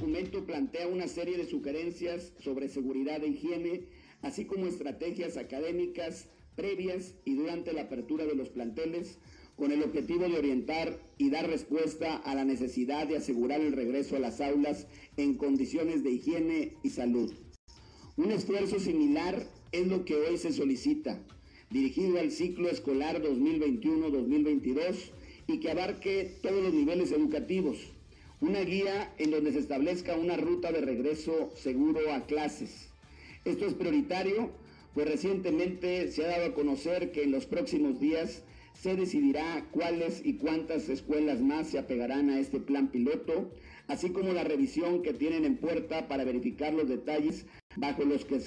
Documento plantea una serie de sugerencias sobre seguridad e higiene así como estrategias académicas previas y durante la apertura de los planteles con el objetivo de orientar y dar respuesta a la necesidad de asegurar el regreso a las aulas en condiciones de higiene y salud. Un esfuerzo similar es lo que hoy se solicita, dirigido al ciclo escolar 2021-2022 y que abarque todos los niveles educativos. Una guía en donde se establezca una ruta de regreso seguro a clases esto es prioritario, pues recientemente se ha dado a conocer que en los próximos días se decidirá cuáles y cuántas escuelas más se apegarán a este plan piloto, así como la revisión que tienen en puerta para verificar los detalles bajo los que,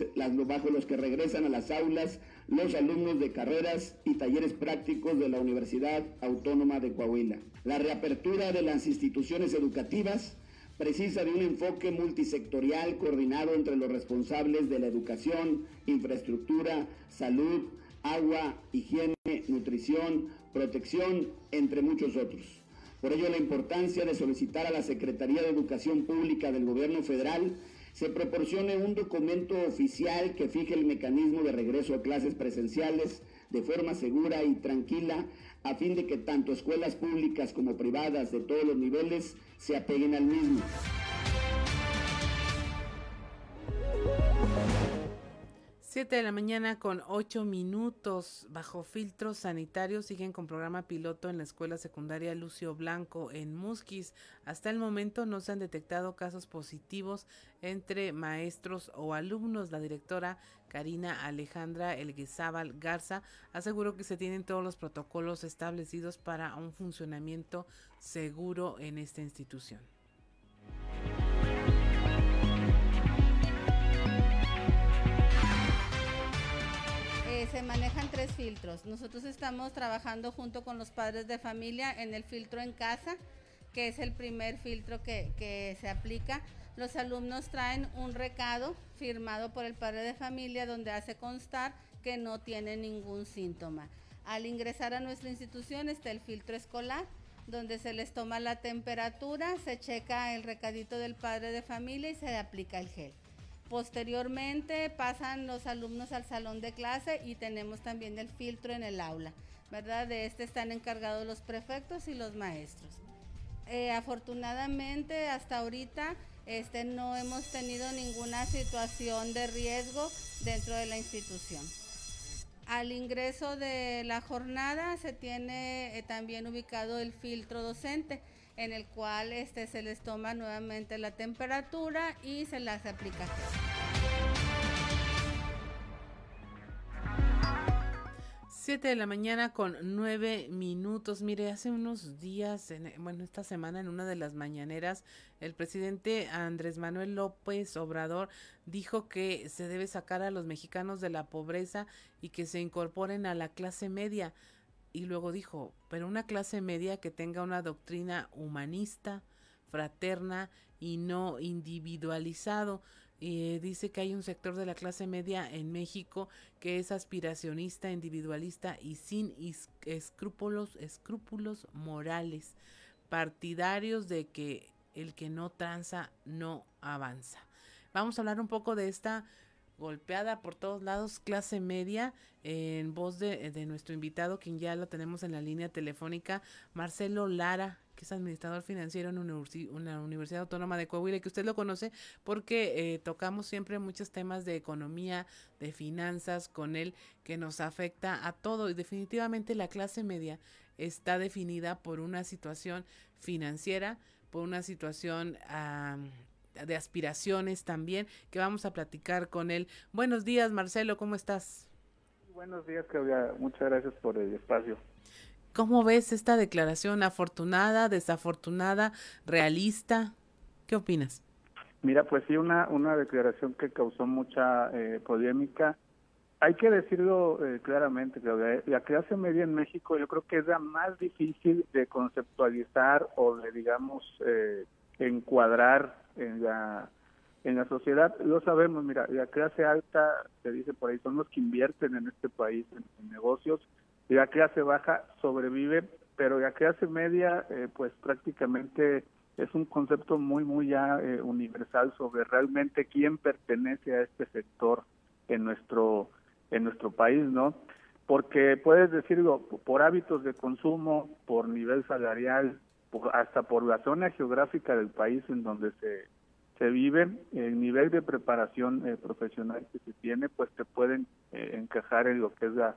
bajo los que regresan a las aulas los alumnos de carreras y talleres prácticos de la Universidad Autónoma de Coahuila. La reapertura de las instituciones educativas precisa de un enfoque multisectorial coordinado entre los responsables de la educación, infraestructura, salud, agua, higiene, nutrición, protección, entre muchos otros. Por ello, la importancia de solicitar a la Secretaría de Educación Pública del Gobierno Federal se proporcione un documento oficial que fije el mecanismo de regreso a clases presenciales de forma segura y tranquila a fin de que tanto escuelas públicas como privadas de todos los niveles se apeguen al mismo. 7 de la mañana con 8 minutos bajo filtros sanitarios siguen con programa piloto en la escuela secundaria Lucio Blanco en Musquis. Hasta el momento no se han detectado casos positivos entre maestros o alumnos. La directora Karina Alejandra Elguezábal Garza aseguró que se tienen todos los protocolos establecidos para un funcionamiento seguro en esta institución. Se manejan tres filtros. Nosotros estamos trabajando junto con los padres de familia en el filtro en casa, que es el primer filtro que, se aplica. Los alumnos traen un recado firmado por el padre de familia donde hace constar que no tiene ningún síntoma. Al ingresar a nuestra institución está el filtro escolar, donde se les toma la temperatura, se checa el recadito del padre de familia y se le aplica el gel Posteriormente pasan los alumnos al salón de clase y tenemos también el filtro en el aula, ¿verdad? De este están encargados los prefectos y los maestros. Eh, afortunadamente hasta ahorita este, no hemos tenido ninguna situación de riesgo dentro de la institución. Al ingreso de la jornada se tiene eh, también ubicado el filtro docente en el cual este, se les toma nuevamente la temperatura y se las aplica. 7 de la mañana con 9 minutos. Mire, hace unos días, en, bueno, esta semana en una de las mañaneras, el presidente Andrés Manuel López Obrador dijo que se debe sacar a los mexicanos de la pobreza y que se incorporen a la clase media. Y luego dijo, pero una clase media que tenga una doctrina humanista, fraterna y no individualizado eh, dice que hay un sector de la clase media en México que es aspiracionista, individualista y sin escrúpulos, escrúpulos morales, partidarios de que el que no tranza no avanza. Vamos a hablar un poco de esta golpeada por todos lados clase media en voz de, de nuestro invitado, quien ya lo tenemos en la línea telefónica, Marcelo Lara, que es administrador financiero en una, Universidad Autónoma de Coahuila, que usted lo conoce porque eh, tocamos siempre muchos temas de economía, de finanzas con él, que nos afecta a todo. Y definitivamente la clase media está definida por una situación financiera, por una situación de aspiraciones también, que vamos a platicar con él. Buenos días, Marcelo, ¿cómo estás? Buenos días, Claudia. Muchas gracias por el espacio. ¿Cómo ves esta declaración afortunada, desafortunada, realista? ¿Qué opinas? Mira, pues sí, una, una declaración que causó mucha eh, polémica. Hay que decirlo eh, claramente, Claudia, la clase media en México yo creo que es la más difícil de conceptualizar o de, digamos, eh, encuadrar en la, en la sociedad. Lo sabemos, mira, la clase alta, se dice por ahí, son los que invierten en este país en negocios, la clase baja sobrevive, pero la clase media, eh, pues prácticamente es un concepto muy, muy ya eh, universal sobre realmente quién pertenece a este sector en nuestro, en nuestro país, ¿no? Porque puedes decirlo, por hábitos de consumo, por nivel salarial, hasta por la zona geográfica del país en donde se, se vive, el nivel de preparación eh, profesional que se tiene, pues te pueden encajar en lo que es la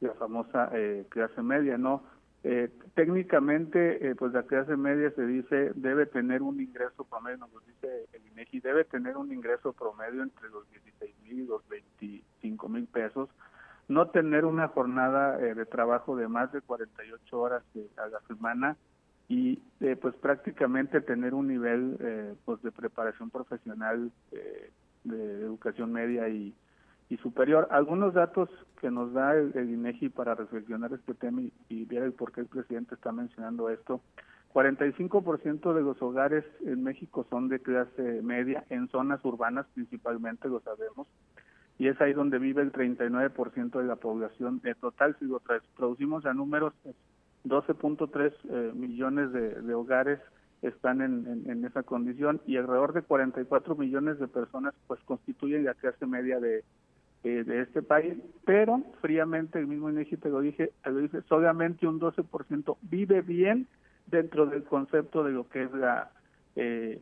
la famosa eh, clase media, ¿no? Eh, técnicamente, eh, pues la clase media se dice debe tener un ingreso promedio, nos dice el INEGI, debe tener un ingreso promedio entre los 16 mil y los 25 mil pesos, no tener una jornada de trabajo de más de 48 horas a la semana y pues prácticamente tener un nivel pues de preparación profesional de educación media y, superior. Algunos datos que nos da el, INEGI para reflexionar este tema y, ver el por qué el presidente está mencionando esto. 45% de los hogares en México son de clase media, en zonas urbanas principalmente, lo sabemos, y es ahí donde vive el 39% de la población. Total, si lo traducimos a números, 12.3 eh, millones de, hogares están en, en, esa condición y alrededor de 44 millones de personas pues constituyen la clase media de, eh, de este país, pero fríamente el mismo INEGI te lo dije, lo dice, solamente un 12% vive bien dentro del concepto de lo que es la eh,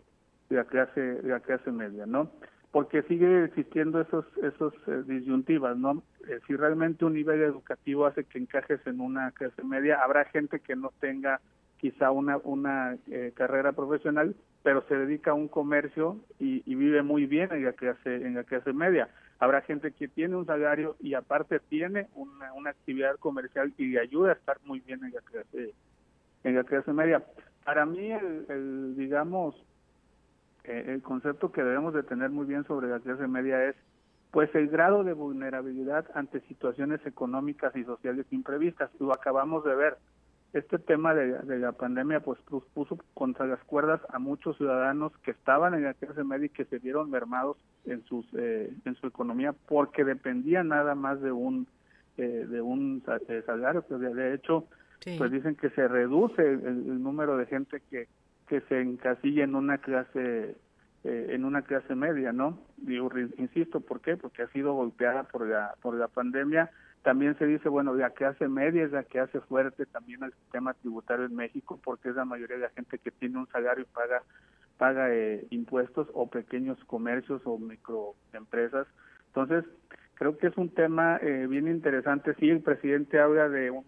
la clase la clase media, ¿no? Porque sigue existiendo esos esos eh, disyuntivas, ¿no? si realmente un nivel educativo hace que encajes en una clase media, habrá gente que no tenga quizá una una carrera profesional, pero se dedica a un comercio y, y vive muy bien en la clase en la clase media Habrá gente que tiene un salario y aparte tiene una, una actividad comercial y le ayuda a estar muy bien en la clase, en la clase media. Para mí, el, digamos, eh, el concepto que debemos de tener muy bien sobre la clase media es pues el grado de vulnerabilidad ante situaciones económicas y sociales imprevistas. Lo acabamos de ver. Este tema de, la pandemia pues puso contra las cuerdas a muchos ciudadanos que estaban en la clase media y que se vieron mermados en sus eh, en su economía porque dependían nada más de un eh, de un eh, salario. Que de hecho pues dicen que se reduce el, número de gente que que se encasilla en una clase eh, en una clase media, ¿no? Digo, insisto, ¿por qué? Porque ha sido golpeada por la, por la pandemia. También se dice, bueno, la clase media es la que hace fuerte también el sistema tributario en México, porque es la mayoría de la gente que tiene un salario y paga paga eh, impuestos o pequeños comercios o microempresas. Entonces, creo que es un tema eh, bien interesante. Sí, el presidente habla de un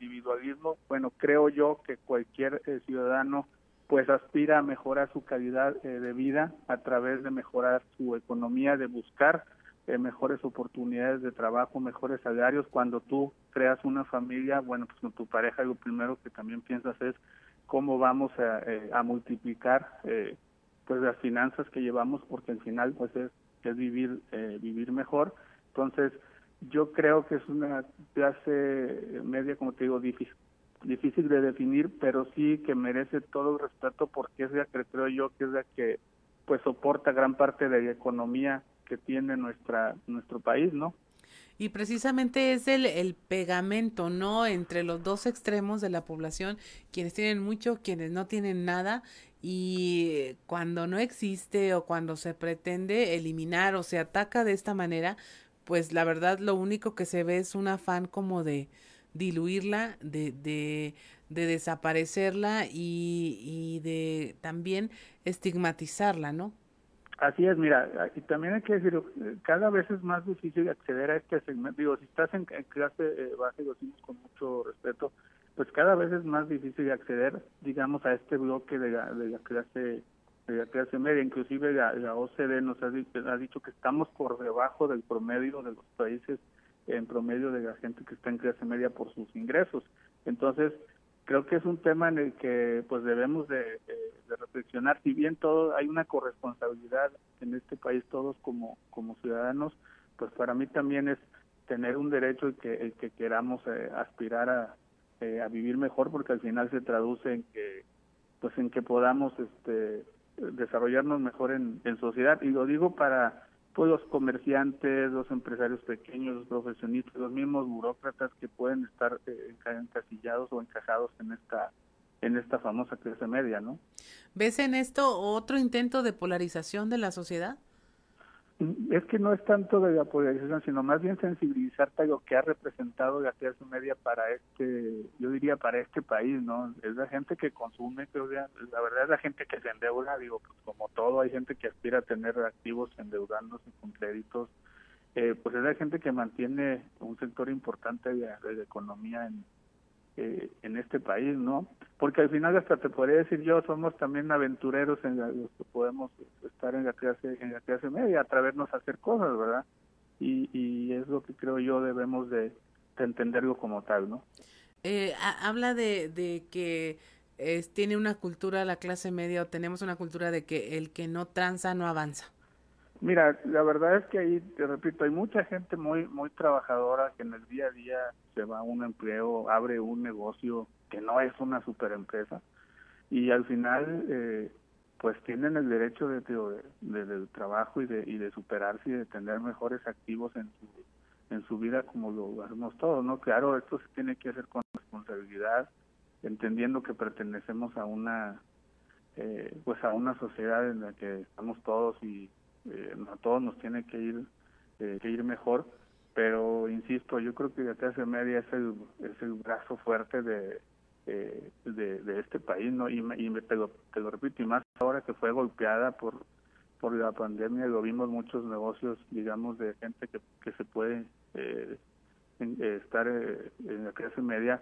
individualismo. Bueno, creo yo que cualquier eh, ciudadano pues aspira a mejorar su calidad de vida a través de mejorar su economía, de buscar mejores oportunidades de trabajo, mejores salarios. Cuando tú creas una familia, bueno, pues con tu pareja lo primero que también piensas es cómo vamos a, eh, multiplicar eh, pues las finanzas que llevamos porque al final pues es, es vivir eh, vivir mejor entonces yo creo que es una clase media como te digo difícil difícil de definir pero sí que merece todo el respeto porque es la que creo yo que es la que pues soporta gran parte de la economía que tiene nuestra nuestro país no y precisamente es el, el pegamento, ¿no? Entre los dos extremos de la población, quienes tienen mucho, quienes no tienen nada, y cuando no existe o cuando se pretende eliminar o se ataca de esta manera, pues la verdad lo único que se ve es un afán como de diluirla, de, de, de desaparecerla y, y de también estigmatizarla, ¿no? Así es, mira, y también hay que decir, cada vez es más difícil acceder a este segmento. Digo, si estás en, clase eh, base, con mucho respeto, pues cada vez es más difícil acceder, digamos, a este bloque de la, de la clase de la clase media. Inclusive la, la OCDE nos ha, ha, dicho que estamos por debajo del promedio de los países en promedio de la gente que está en clase media por sus ingresos. Entonces, creo que es un tema en el que pues debemos de, reflexionar si bien todo hay una corresponsabilidad en este país todos como como ciudadanos pues para mí también es tener un derecho y que el que queramos eh, aspirar a, eh, a vivir mejor porque al final se traduce en que pues en que podamos este desarrollarnos mejor en, en sociedad y lo digo para pues los comerciantes, los empresarios pequeños, los profesionistas, los mismos burócratas que pueden estar eh, encasillados o encajados en esta en esta famosa clase media, ¿no? ¿Ves en esto otro intento de polarización de la sociedad? Es que no es tanto de la polarización, sino más bien sensibilizarte a lo que ha representado la clase media para este, yo diría para este país, ¿no? Es la gente que consume, creo que la verdad es la gente que se endeuda, digo, pues como todo, hay gente que aspira a tener activos endeudándose con créditos, eh, pues es la gente que mantiene un sector importante de la economía en, eh, en este país, ¿no? Porque al final hasta te podría decir yo, somos también aventureros en los que podemos estar en la clase en la clase media, atrevernos a hacer cosas, ¿verdad? Y, y es lo que creo yo debemos de, entenderlo como tal, ¿no? Eh, habla de, que tiene una cultura la clase media o tenemos una cultura de que el que no tranza no avanza. Mira, la verdad es que ahí, te repito, hay mucha gente muy muy trabajadora que en el día a día se va a un empleo, abre un negocio que no es una super empresa y al final eh, pues tienen el derecho de, de, del trabajo y de, y de superarse y de tener mejores activos en su, en su vida como lo hacemos todos, ¿no? Claro, esto se tiene que hacer con responsabilidad, entendiendo que pertenecemos a una eh, pues a una sociedad en la que estamos todos y eh, a todos nos tiene que ir eh, que ir mejor pero insisto yo creo que la clase media es el es el brazo fuerte de eh, de, este país no y, y me, te, lo, te lo repito y más ahora que fue golpeada por por la pandemia lo vimos muchos negocios digamos de gente que, que se puede eh, estar en la clase media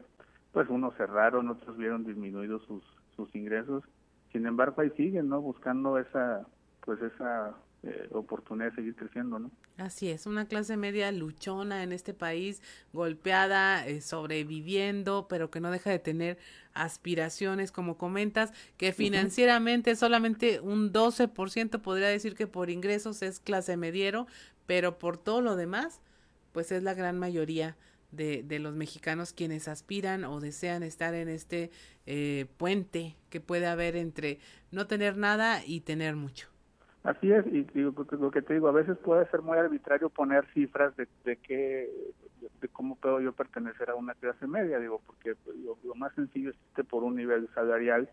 pues unos cerraron otros vieron disminuidos sus sus ingresos. Sin embargo ahí siguen no buscando esa pues esa eh, oportunidad de seguir creciendo, ¿no? Así es, una clase media luchona en este país, golpeada, eh, sobreviviendo, pero que no deja de tener aspiraciones, como comentas, que financieramente solamente un 12% podría decir que por ingresos es clase mediero, pero por todo lo demás, pues es la gran mayoría de, de los mexicanos quienes aspiran o desean estar en este eh, puente que puede haber entre no tener nada y tener mucho. Así es, y digo, lo que te digo, a veces puede ser muy arbitrario poner cifras de, de qué, de cómo puedo yo pertenecer a una clase media, digo, porque lo, más sencillo existe por un nivel salarial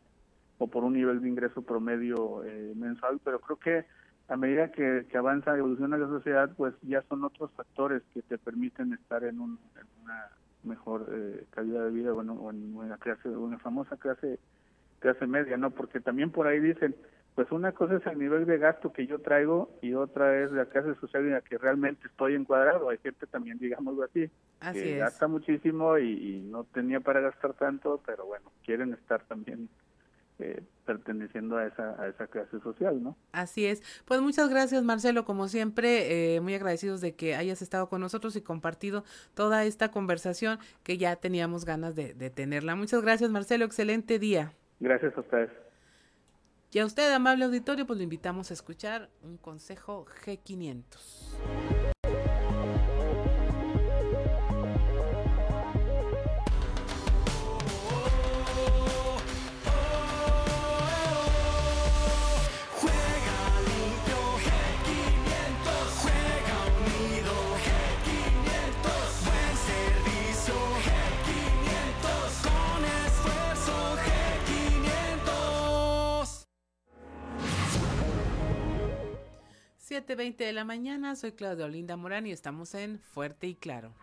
o por un nivel de ingreso promedio eh, mensual, pero creo que a medida que, avanza y evoluciona la sociedad, pues ya son otros factores que te permiten estar en, un, una mejor eh, calidad de vida bueno, o en una clase, una famosa clase clase media, ¿no? Porque también por ahí dicen, pues una cosa es el nivel de gasto que yo traigo y otra es la clase social en la que realmente estoy encuadrado. Hay gente también, digamos así, que gasta muchísimo y, no tenía para gastar tanto, pero bueno, quieren estar también eh, perteneciendo a esa, a esa clase social, ¿no? Así es. Pues muchas gracias, Marcelo, como siempre, eh, muy agradecidos de que hayas estado con nosotros y compartido toda esta conversación que ya teníamos ganas de, de tenerla. Muchas gracias, Marcelo, excelente día. Gracias a ustedes. Y a usted, amable auditorio, pues lo invitamos a escuchar un consejo G500. 7.20 de la mañana, soy Claudia Olinda Morán y estamos en Fuerte y Claro.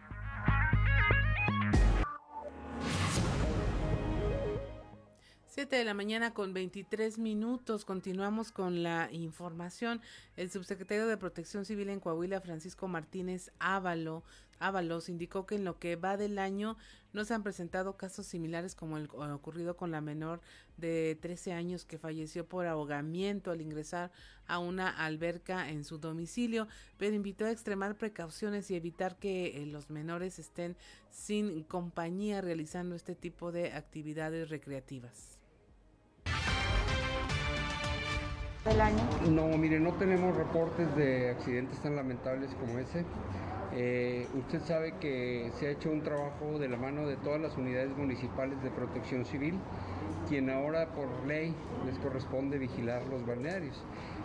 7 de la mañana con 23 minutos. Continuamos con la información. El subsecretario de Protección Civil en Coahuila, Francisco Martínez Ávalo, Ábalos indicó que en lo que va del año no se han presentado casos similares como el ocurrido con la menor de 13 años que falleció por ahogamiento al ingresar a una alberca en su domicilio, pero invitó a extremar precauciones y evitar que eh, los menores estén sin compañía realizando este tipo de actividades recreativas. año? No, mire, no tenemos reportes de accidentes tan lamentables como ese. Eh, usted sabe que se ha hecho un trabajo de la mano de todas las unidades municipales de protección civil, quien ahora por ley les corresponde vigilar los balnearios.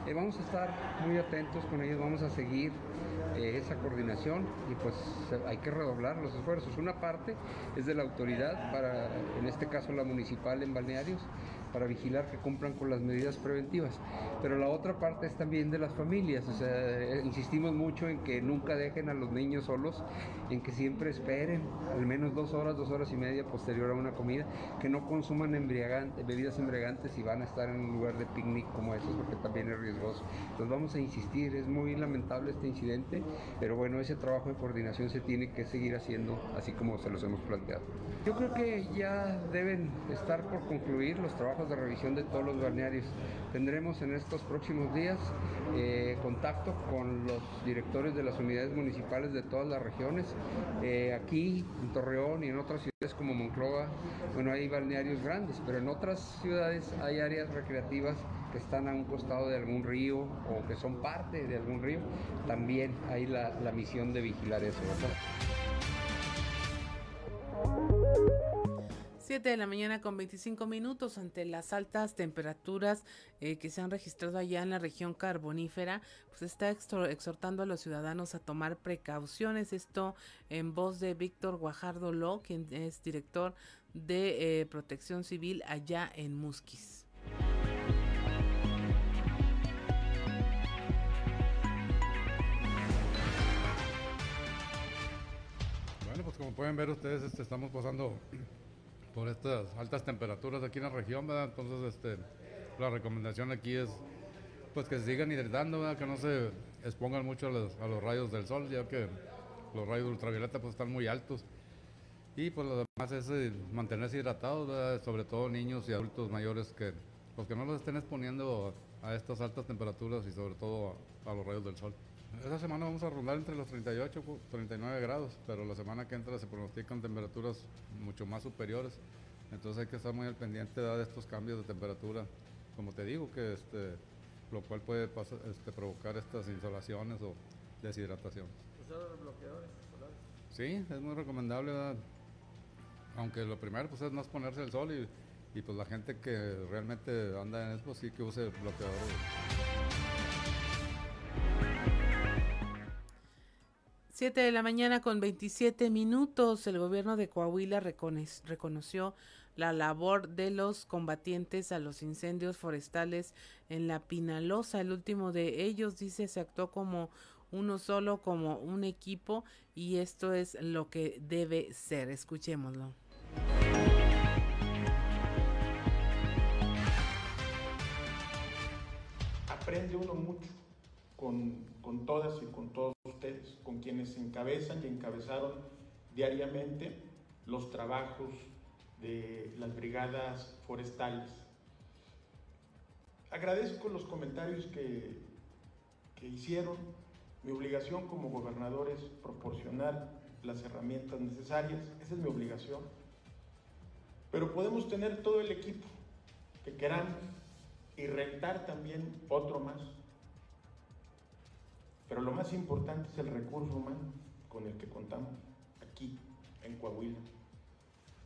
Eh, vamos a estar muy atentos con ellos, vamos a seguir eh, esa coordinación y pues hay que redoblar los esfuerzos. Una parte es de la autoridad para, en este caso la municipal en balnearios, para vigilar que cumplan con las medidas preventivas. Pero la otra parte es también de las familias, o sea, insistimos mucho en que nunca dejen a los niños solos, en que siempre esperen al menos dos horas, dos horas y media posterior a una comida, que no consuman embriagantes, bebidas embriagantes y van a estar en un lugar de picnic como ese, porque también es riesgoso. Entonces vamos a insistir, es muy lamentable este incidente, pero bueno, ese trabajo de coordinación se tiene que seguir haciendo así como se los hemos planteado. Yo creo que ya deben estar por concluir los trabajos de revisión de todos los balnearios. Tendremos en estos próximos días eh, contacto con los directores de las unidades municipales de todas las regiones. Eh, aquí en Torreón y en otras ciudades como Monclova, bueno, hay balnearios grandes, pero en otras ciudades hay áreas recreativas que están a un costado de algún río o que son parte de algún río. También hay la, la misión de vigilar eso. 7 de la mañana con 25 minutos ante las altas temperaturas eh, que se han registrado allá en la región carbonífera, pues está exhortando a los ciudadanos a tomar precauciones. Esto en voz de Víctor Guajardo Ló, quien es director de eh, Protección Civil allá en Musquis. Bueno, pues como pueden ver ustedes, este, estamos pasando por estas altas temperaturas aquí en la región, ¿verdad? Entonces, este, la recomendación aquí es pues que se sigan hidratando. Que no se expongan mucho a los, a los, rayos del sol, ya que los rayos ultravioleta pues están muy altos. Y pues lo demás es eh, mantenerse hidratados, sobre todo niños y adultos mayores que, pues, que no los estén exponiendo a estas altas temperaturas y sobre todo a los rayos del sol. Esta semana vamos a rondar entre los 38 y 39 grados, pero la semana que entra se pronostican temperaturas mucho más superiores. Entonces hay que estar muy al pendiente de estos cambios de temperatura, como te digo, que este, lo cual puede este, provocar estas insolaciones o deshidratación. ¿Usar bloqueadores Sí, es muy recomendable, aunque lo primero pues, es no exponerse al sol y, y pues la gente que realmente anda en esto sí que use bloqueadores. 7 de la mañana con 27 minutos, el gobierno de Coahuila reconoció la labor de los combatientes a los incendios forestales en la Pinalosa. El último de ellos, dice, se actuó como uno solo, como un equipo, y esto es lo que debe ser. Escuchémoslo. Aprende uno mucho con, con todas y con todos ustedes, con quienes encabezan y encabezaron diariamente los trabajos de las brigadas forestales. Agradezco los comentarios que, que hicieron. Mi obligación como gobernador es proporcionar las herramientas necesarias, esa es mi obligación. Pero podemos tener todo el equipo que queramos y rentar también otro más. Pero lo más importante es el recurso humano con el que contamos aquí, en Coahuila.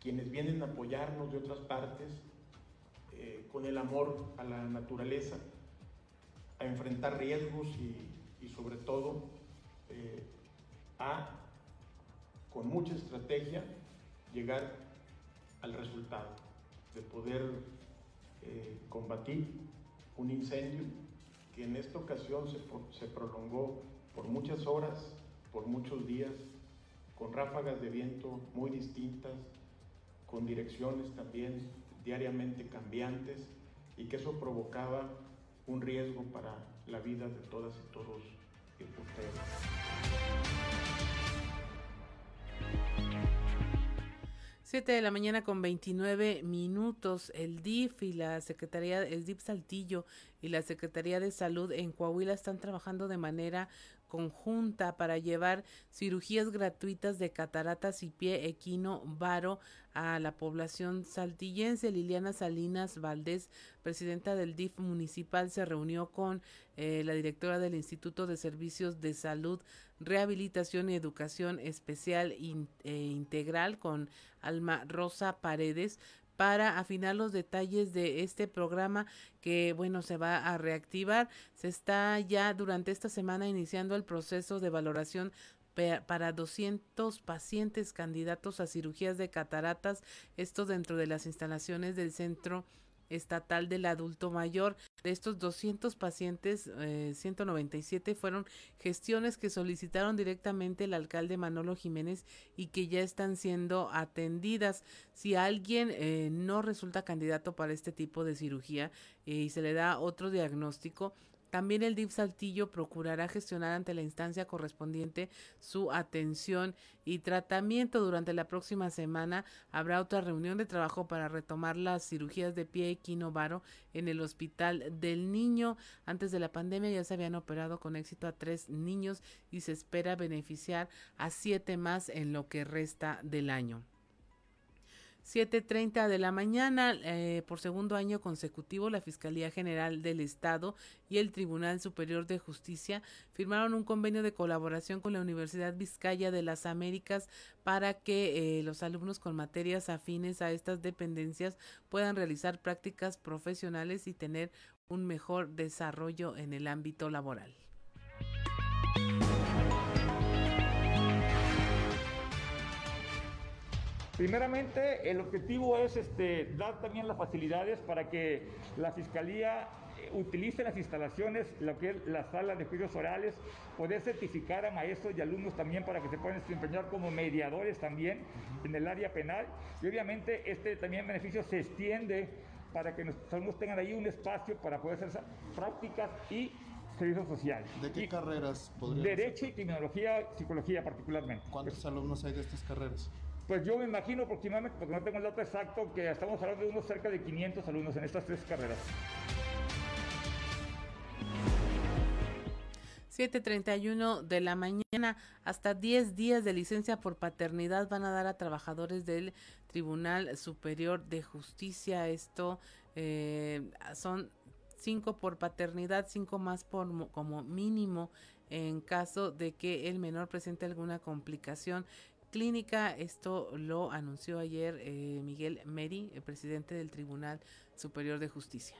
Quienes vienen a apoyarnos de otras partes, eh, con el amor a la naturaleza, a enfrentar riesgos y, sobre todo eh, a, con mucha estrategia, llegar al resultado de poder eh, combatir un incendio que en esta ocasión se, se prolongó por muchas horas, por muchos días, con ráfagas de viento muy distintas, con direcciones también diariamente cambiantes y que eso provocaba un riesgo para la vida de todas y todos ustedes. 7 de la mañana con 29 minutos. El DIF y la Secretaría, el DIF Saltillo y la Secretaría de Salud en Coahuila están trabajando de manera conjunta para llevar cirugías gratuitas de cataratas y pie equino varo a la población saltillense. Liliana Salinas Valdés, presidenta del DIF municipal, se reunió con eh, la directora del Instituto de Servicios de Salud, Rehabilitación y Educación Especial e Integral con Alma Rosa Paredes para afinar los detalles de este programa que bueno se va a reactivar. Se está ya durante esta semana iniciando el proceso de valoración para 200 pacientes candidatos a cirugías de cataratas, esto dentro de las instalaciones del Centro Estatal del Adulto Mayor. De estos 200 pacientes, 197 eh, fueron gestiones que solicitaron directamente el alcalde Manolo Jiménez y que ya están siendo atendidas. Si alguien eh, no resulta candidato para este tipo de cirugía eh, y se le da otro diagnóstico, también el DIF Saltillo procurará gestionar ante la instancia correspondiente su atención y tratamiento. Durante la próxima semana habrá otra reunión de trabajo para retomar las cirugías de pie equinovaro en el Hospital del Niño. Antes de la pandemia ya se habían operado con éxito a tres niños y se espera beneficiar a siete más en lo que resta del año. 7.30 de la mañana, eh, por segundo año consecutivo, la Fiscalía General del Estado y el Tribunal Superior de Justicia firmaron un convenio de colaboración con la Universidad Vizcaya de las Américas para que eh, los alumnos con materias afines a estas dependencias puedan realizar prácticas profesionales y tener un mejor desarrollo en el ámbito laboral. Primeramente, el objetivo es este, dar también las facilidades para que la Fiscalía eh, utilice las instalaciones, lo que es la sala de juicios orales, poder certificar a maestros y alumnos también para que se puedan desempeñar como mediadores también en el área penal. Y obviamente este también beneficio se extiende para que nuestros alumnos tengan ahí un espacio para poder hacer prácticas y servicios sociales. ¿De qué carreras podrían Derecho y criminología, psicología particularmente. ¿Cuántos alumnos hay de estas carreras? Pues yo me imagino aproximadamente, porque no tengo el dato exacto, que estamos hablando de unos cerca de 500 alumnos en estas tres carreras. 7.31 de la mañana, hasta 10 días de licencia por paternidad van a dar a trabajadores del Tribunal Superior de Justicia. Esto eh, son 5 por paternidad, 5 más por como mínimo en caso de que el menor presente alguna complicación clínica. Esto lo anunció ayer eh, Miguel Meri, presidente del Tribunal Superior de Justicia.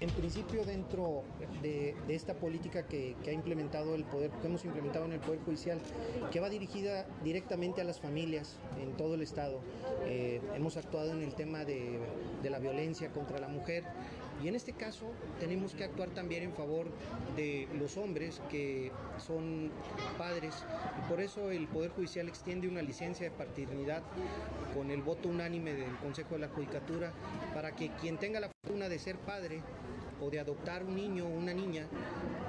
En principio, dentro de, esta política que, ha implementado el poder, que hemos implementado en el Poder Judicial, que va dirigida directamente a las familias en todo el Estado, eh, hemos actuado en el tema de, la violencia contra la mujer y en este caso tenemos que actuar también en favor de los hombres que son padres. Por eso el Poder Judicial extiende una licencia de paternidad con el voto unánime del Consejo de la Judicatura para que quien tenga la fortuna de ser padre o de adoptar un niño o una niña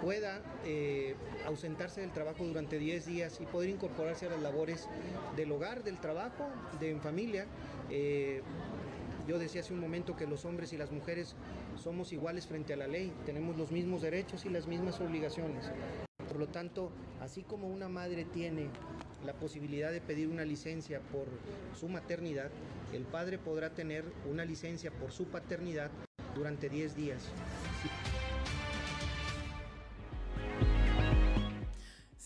pueda eh, ausentarse del trabajo durante 10 días y poder incorporarse a las labores del hogar, del trabajo, de en familia. Eh, yo decía hace un momento que los hombres y las mujeres somos iguales frente a la ley, tenemos los mismos derechos y las mismas obligaciones. Por lo tanto, así como una madre tiene la posibilidad de pedir una licencia por su maternidad, el padre podrá tener una licencia por su paternidad durante 10 días.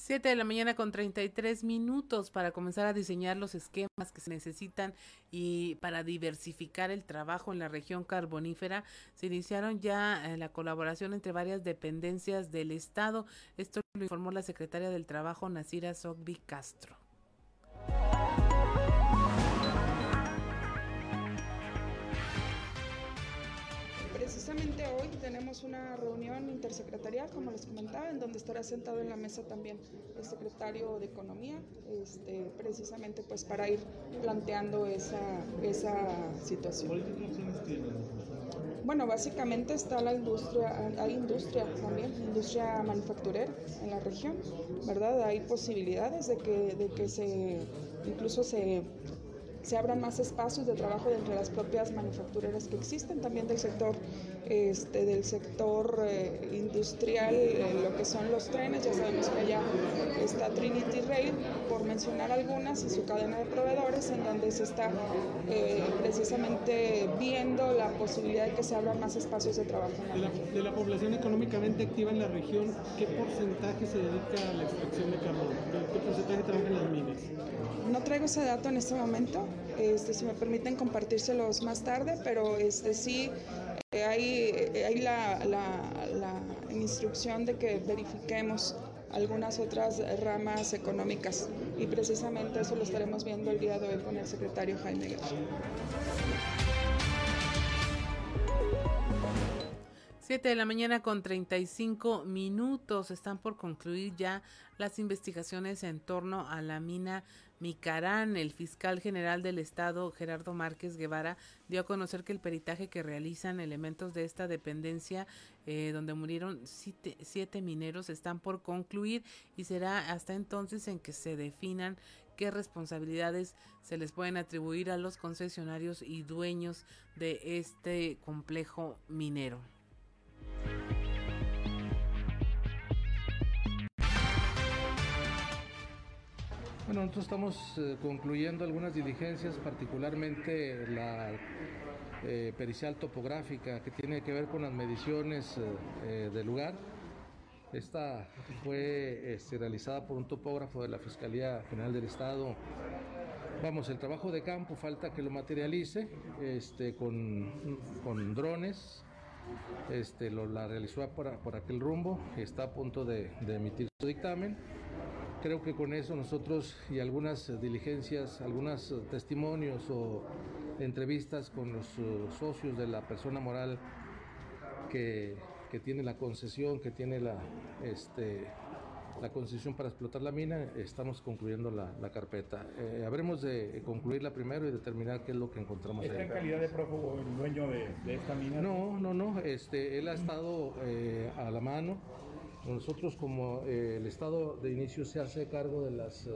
7 de la mañana con 33 minutos para comenzar a diseñar los esquemas que se necesitan y para diversificar el trabajo en la región carbonífera. Se iniciaron ya eh, la colaboración entre varias dependencias del Estado. Esto lo informó la secretaria del Trabajo, Nasira Sogbi Castro. Hoy tenemos una reunión intersecretarial, como les comentaba, en donde estará sentado en la mesa también el secretario de Economía, este, precisamente pues para ir planteando esa, esa situación. Bueno, básicamente está la industria, hay industria también, industria manufacturera en la región, ¿verdad? Hay posibilidades de que, de que se, incluso se se abran más espacios de trabajo entre las propias manufactureras que existen, también del sector, este, del sector eh, industrial, eh, lo que son los trenes, ya sabemos que allá está Trinity Rail, por mencionar algunas, y su cadena de proveedores, en donde se está eh, precisamente viendo la posibilidad de que se abran más espacios de trabajo. de, la, de la población económicamente activa en la región, ¿qué porcentaje se dedica a la extracción de carbón? ¿Qué porcentaje trabaja en las minas? No traigo ese dato en este momento, este, si me permiten compartírselos más tarde, pero este, sí hay, eh, la, instrucción de que verifiquemos algunas otras ramas económicas y precisamente eso lo estaremos viendo el día de hoy con el secretario Jaime Guerra. 7 de la mañana con 35 minutos. Están por concluir ya las investigaciones en torno a la mina Micarán. El fiscal general del estado, Gerardo Márquez Guevara, dio a conocer que el peritaje que realizan elementos de esta dependencia, eh, donde murieron siete, siete mineros, están por concluir y será hasta entonces en que se definan qué responsabilidades se les pueden atribuir a los concesionarios y dueños de este complejo minero. Bueno, nosotros estamos eh, concluyendo algunas diligencias, particularmente la eh, pericial topográfica que tiene que ver con las mediciones eh, del lugar. Esta fue este, realizada por un topógrafo de la Fiscalía General del Estado. Vamos, el trabajo de campo falta que lo materialice este, con, con drones. Este, la realizó por, por aquel rumbo, está a punto de emitir su dictamen creo que con eso nosotros y algunas diligencias, algunos testimonios o entrevistas con los eh, socios de la persona moral que, tiene la concesión, que tiene la, este, la concesión para explotar la mina, estamos concluyendo la, carpeta. Eh, habremos de concluirla primero y determinar qué es lo que encontramos. ¿Está en calidad de prófugo el dueño de, esta mina? No, no, no. Este, él ha estado eh, a la mano nosotros como eh, el Estado de inicio se hace cargo de los eh,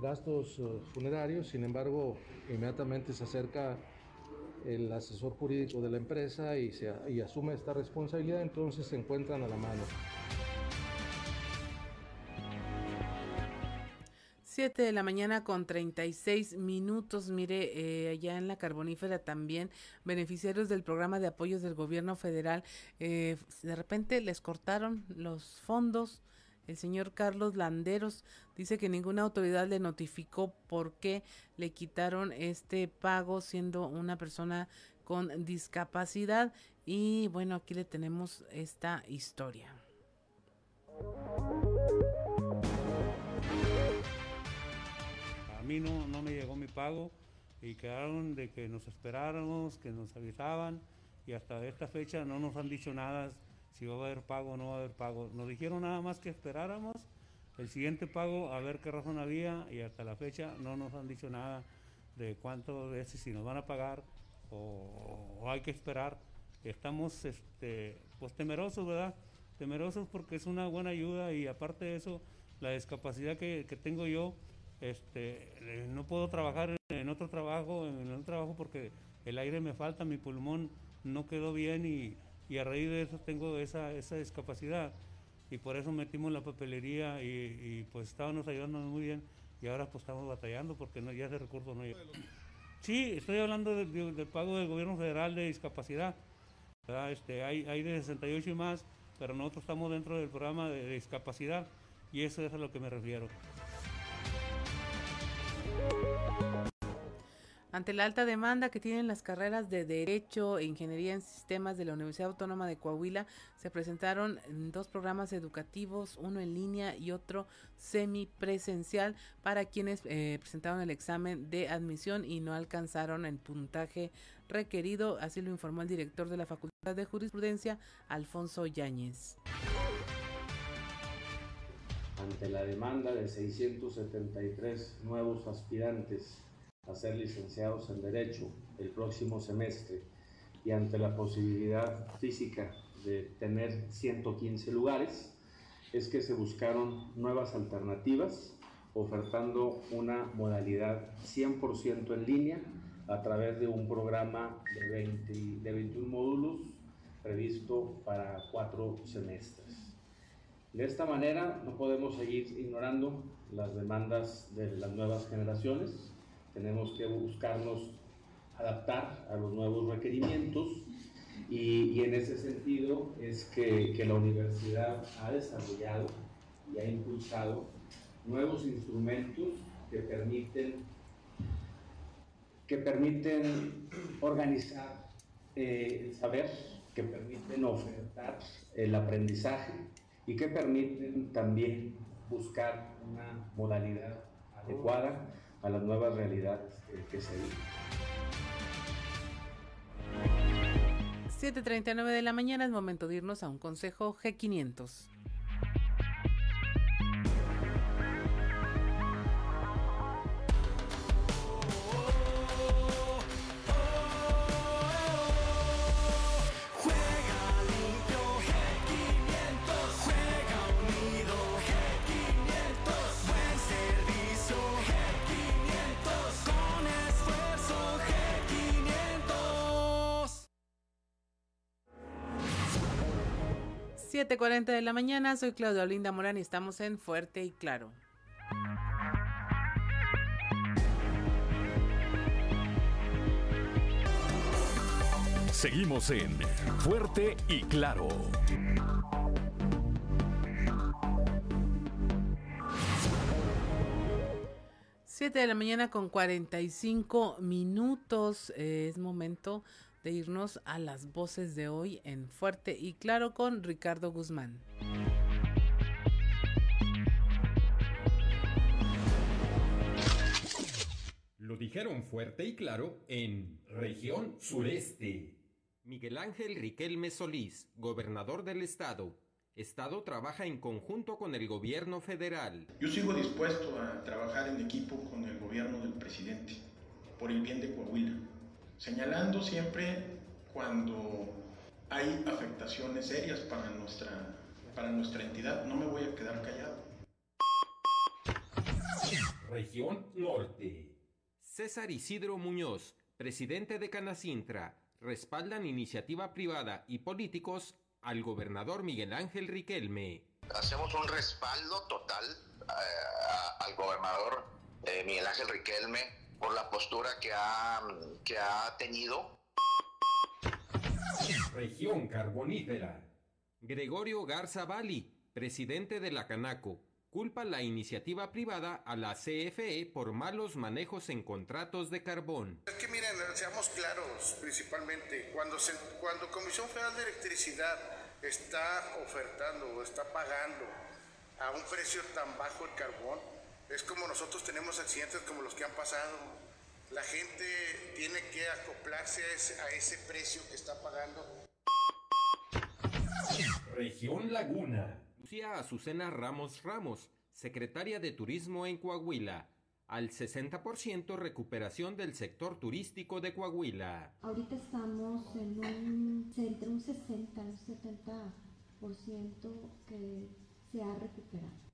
gastos eh, funerarios, sin embargo, inmediatamente se acerca el asesor jurídico de la empresa y, se, y asume esta responsabilidad, entonces se encuentran a la mano. 7 de la mañana con 36 minutos. Mire, eh, allá en la carbonífera también, beneficiarios del programa de apoyos del gobierno federal, eh, de repente les cortaron los fondos. El señor Carlos Landeros dice que ninguna autoridad le notificó por qué le quitaron este pago siendo una persona con discapacidad Y bueno, aquí le tenemos esta historia. A mí no, no me llegó mi pago y quedaron de que nos esperáramos, que nos avisaban y hasta esta fecha no nos han dicho nada si va a haber pago o no va a haber pago. Nos dijeron nada más que esperáramos el siguiente pago a ver qué razón había y hasta la fecha no nos han dicho nada de cuánto de si nos van a pagar o, hay que esperar. Estamos este, pues temerosos, ¿verdad? Temerosos porque es una buena ayuda y aparte de eso, la discapacidad que, que tengo yo, este, eh, no puedo trabajar en otro trabajo, en otro trabajo porque el aire me falta, mi pulmón no quedó bien y, y a raíz de eso tengo esa, esa discapacidad y por eso metimos la papelería y, pues estábamos ayudando muy bien y ahora pues estamos batallando porque ya ese recurso no llega. Sí, estoy hablando del pago del gobierno federal de discapacidad. Este, hay de 68 y más, pero nosotros estamos dentro del programa de discapacidad y eso es a lo que me refiero. Ante la alta demanda que tienen las carreras de Derecho e Ingeniería en Sistemas de la Universidad Autónoma de Coahuila, se presentaron dos programas educativos, uno en línea y otro semipresencial para quienes eh, presentaron el examen de admisión y no alcanzaron el puntaje requerido, así lo informó el director de la Facultad de Jurisprudencia, Alfonso Yáñez. Ante la demanda de 673 nuevos aspirantes a ser licenciados en Derecho el próximo semestre y ante la posibilidad física de tener 115 lugares, es que se buscaron nuevas alternativas ofertando una modalidad 100% en línea a través de un programa de, 20, de 21 módulos previsto para cuatro semestres. De esta manera no podemos seguir ignorando las demandas de las nuevas generaciones, tenemos que buscarnos adaptar a los nuevos requerimientos y, en ese sentido es que, la universidad ha desarrollado y ha impulsado nuevos instrumentos que permiten, que permiten organizar eh, el saber, que permiten ofertar el aprendizaje y que permiten también buscar una modalidad adecuada a las nuevas realidades que, se viven. 7.39 de la mañana es momento de irnos a un consejo G500. Cuarenta de la mañana, soy Claudia Olinda Morán y estamos en Fuerte y Claro. Seguimos en Fuerte y Claro. Siete de la mañana con 45 minutos. es momento de irnos a las voces de hoy en Fuerte y Claro con Ricardo Guzmán. Lo dijeron fuerte y claro en región sureste. Miguel Ángel Riquelme Solís, gobernador del estado. Estado trabaja en conjunto con el gobierno federal. Yo sigo dispuesto a trabajar en equipo con el gobierno del presidente por el bien de Coahuila señalando siempre cuando hay afectaciones serias para nuestra, para nuestra entidad. No me voy a quedar callado. Región Norte. César Isidro Muñoz, presidente de Canacintra, respaldan iniciativa privada y políticos al gobernador Miguel Ángel Riquelme. Hacemos un respaldo total eh, al gobernador eh, Miguel Ángel Riquelme por la postura que ha, que ha tenido. Región carbonífera. Gregorio Garza Bali, presidente de la Canaco, culpa la iniciativa privada a la CFE por malos manejos en contratos de carbón. Es que miren, seamos claros, principalmente, cuando, se, cuando Comisión Federal de Electricidad está ofertando o está pagando a un precio tan bajo el carbón, es como nosotros tenemos accidentes como los que han pasado. La gente tiene que acoplarse a ese, a ese precio que está pagando. Región Laguna. Lucía Azucena Ramos Ramos, secretaria de Turismo en Coahuila. Al 60% recuperación del sector turístico de Coahuila. Ahorita estamos en un, entre un 60 y un 70% que se ha recuperado.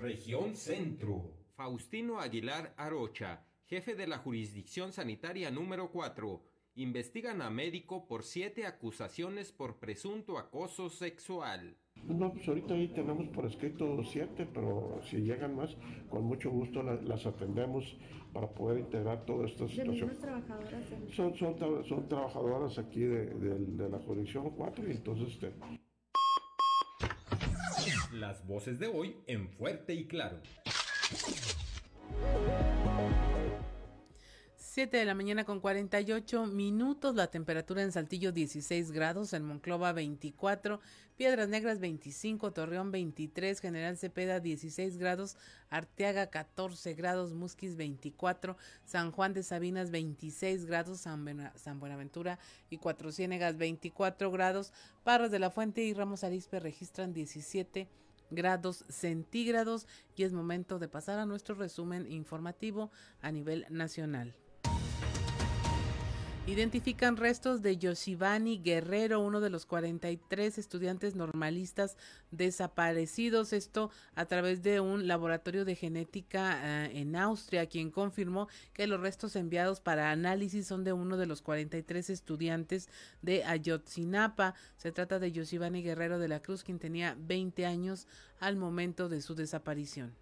Región Centro. Faustino Aguilar Arocha, jefe de la Jurisdicción Sanitaria número 4 investigan a médico por siete acusaciones por presunto acoso sexual. No, pues ahorita ahí tenemos por escrito siete, pero si llegan más, con mucho gusto las, atendemos para poder integrar toda esta situación. trabajadoras? Son, son, son, trabajadoras aquí de, de, la jurisdicción 4 y entonces... Este... Las voces de hoy en Fuerte y Claro. 7 de la mañana con 48 minutos, la temperatura en Saltillo 16 grados, en Monclova 24, Piedras Negras 25, Torreón 23, General Cepeda 16 grados, Arteaga 14 grados, Musquis 24, San Juan de Sabinas 26 grados, San, Buenaventura y Cuatro Ciénegas 24 grados, Parras de la Fuente y Ramos Arispe registran 17 grados centígrados y es momento de pasar a nuestro resumen informativo a nivel nacional. Identifican restos de Yoshivani Guerrero, uno de los 43 estudiantes normalistas desaparecidos. Esto a través de un laboratorio de genética eh, en Austria, quien confirmó que los restos enviados para análisis son de uno de los 43 estudiantes de Ayotzinapa. Se trata de Yoshivani Guerrero de la Cruz, quien tenía 20 años al momento de su desaparición.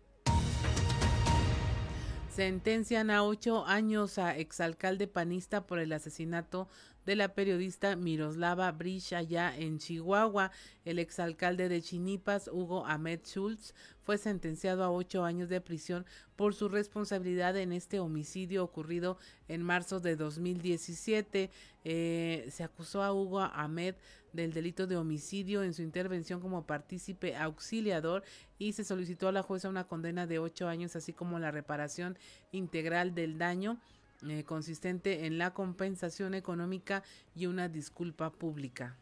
Sentencian a ocho años a exalcalde panista por el asesinato de la periodista Miroslava Brish allá en Chihuahua. El exalcalde de Chinipas, Hugo Ahmed Schultz, fue sentenciado a ocho años de prisión por su responsabilidad en este homicidio ocurrido en marzo de 2017. Eh, se acusó a Hugo Ahmed del delito de homicidio en su intervención como partícipe auxiliador y se solicitó a la jueza una condena de ocho años, así como la reparación integral del daño eh, consistente en la compensación económica y una disculpa pública.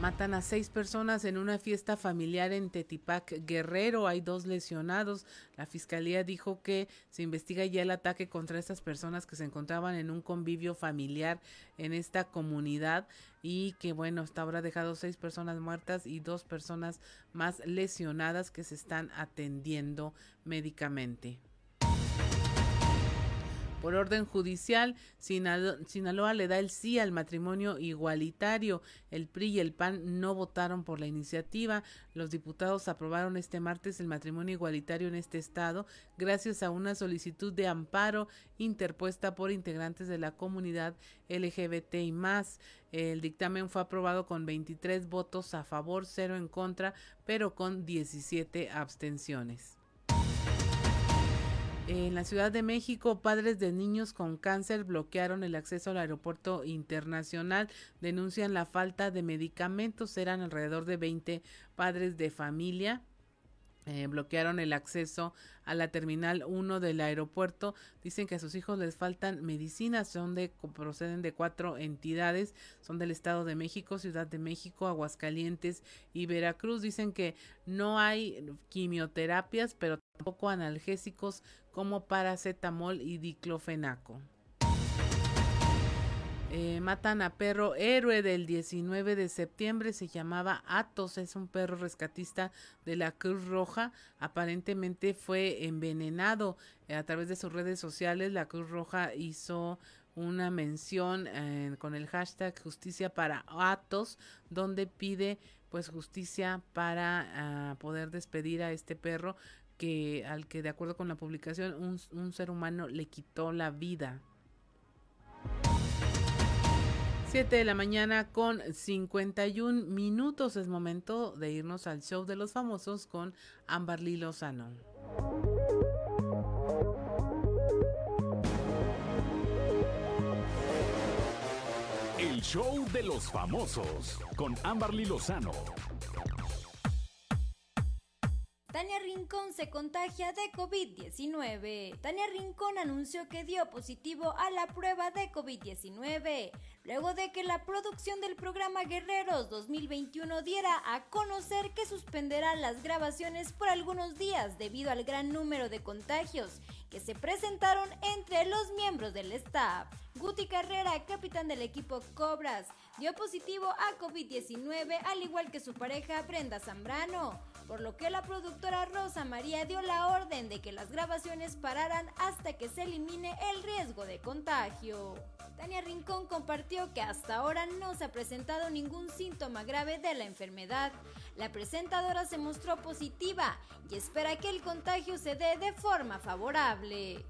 Matan a seis personas en una fiesta familiar en Tetipac, Guerrero. Hay dos lesionados. La fiscalía dijo que se investiga ya el ataque contra estas personas que se encontraban en un convivio familiar en esta comunidad y que bueno, hasta ahora ha dejado seis personas muertas y dos personas más lesionadas que se están atendiendo médicamente. Por orden judicial, Sinaloa le da el sí al matrimonio igualitario. El PRI y el PAN no votaron por la iniciativa. Los diputados aprobaron este martes el matrimonio igualitario en este estado gracias a una solicitud de amparo interpuesta por integrantes de la comunidad LGBT y más. El dictamen fue aprobado con 23 votos a favor, cero en contra, pero con 17 abstenciones. En la Ciudad de México, padres de niños con cáncer bloquearon el acceso al aeropuerto internacional. Denuncian la falta de medicamentos. Eran alrededor de 20 padres de familia. Eh, bloquearon el acceso a la terminal 1 del aeropuerto. Dicen que a sus hijos les faltan medicinas. Son de, proceden de cuatro entidades. Son del Estado de México, Ciudad de México, Aguascalientes y Veracruz. Dicen que no hay quimioterapias, pero tampoco analgésicos como paracetamol y diclofenaco. Eh, matan a perro héroe del 19 de septiembre, se llamaba Atos, es un perro rescatista de la Cruz Roja, aparentemente fue envenenado eh, a través de sus redes sociales, la Cruz Roja hizo una mención eh, con el hashtag justicia para Atos, donde pide pues justicia para ah, poder despedir a este perro que al que de acuerdo con la publicación un, un ser humano le quitó la vida. 7 de la mañana con 51 minutos. Es momento de irnos al show de los famosos con Amberly Lozano. El show de los famosos con Amberly Lozano. Tania Rincón se contagia de COVID-19. Tania Rincón anunció que dio positivo a la prueba de COVID-19, luego de que la producción del programa Guerreros 2021 diera a conocer que suspenderá las grabaciones por algunos días debido al gran número de contagios que se presentaron entre los miembros del staff. Guti Carrera, capitán del equipo Cobras, dio positivo a COVID-19 al igual que su pareja Brenda Zambrano, por lo que la productora Rosa María dio la orden de que las grabaciones pararan hasta que se elimine el riesgo de contagio. Tania Rincón compartió que hasta ahora no se ha presentado ningún síntoma grave de la enfermedad. La presentadora se mostró positiva y espera que el contagio se dé de forma favorable.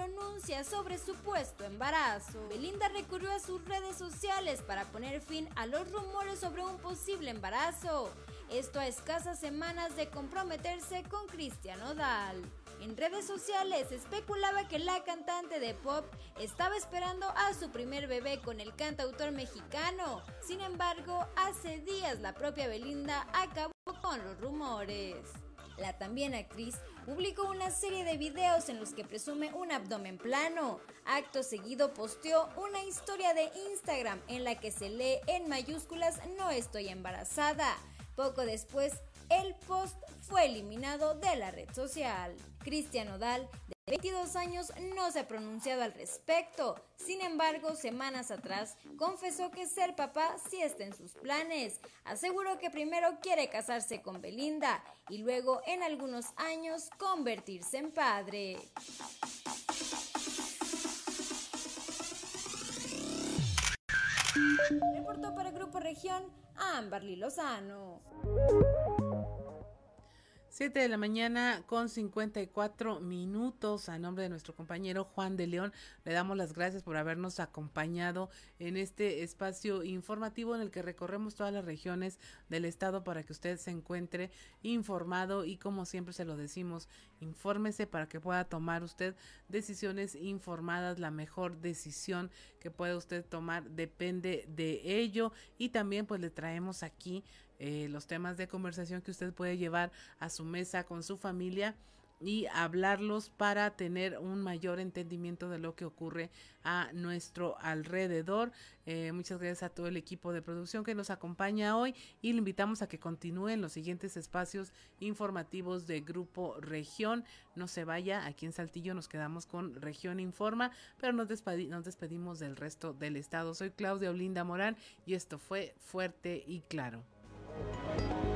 Pronuncia sobre su supuesto embarazo. Belinda recurrió a sus redes sociales para poner fin a los rumores sobre un posible embarazo. Esto a escasas semanas de comprometerse con Cristian Odal. En redes sociales especulaba que la cantante de pop estaba esperando a su primer bebé con el cantautor mexicano. Sin embargo, hace días la propia Belinda acabó con los rumores. La también actriz publicó una serie de videos en los que presume un abdomen plano. Acto seguido posteó una historia de Instagram en la que se lee en mayúsculas no estoy embarazada. Poco después, el post fue eliminado de la red social. Cristian Odal, 22 años, no se ha pronunciado al respecto. Sin embargo, semanas atrás confesó que ser papá sí está en sus planes. Aseguró que primero quiere casarse con Belinda y luego en algunos años convertirse en padre. Reportó para Grupo Región Amberly Lozano. 7 de la mañana con 54 minutos. A nombre de nuestro compañero Juan de León, le damos las gracias por habernos acompañado en este espacio informativo en el que recorremos todas las regiones del estado para que usted se encuentre informado y como siempre se lo decimos, infórmese para que pueda tomar usted decisiones informadas. La mejor decisión que pueda usted tomar depende de ello y también pues le traemos aquí eh, los temas de conversación que usted puede llevar a su mesa con su familia y hablarlos para tener un mayor entendimiento de lo que ocurre a nuestro alrededor. Eh, muchas gracias a todo el equipo de producción que nos acompaña hoy y le invitamos a que continúen los siguientes espacios informativos de Grupo Región. No se vaya, aquí en Saltillo nos quedamos con Región Informa, pero nos, nos despedimos del resto del estado. Soy Claudia Olinda Morán y esto fue Fuerte y Claro. Thank you.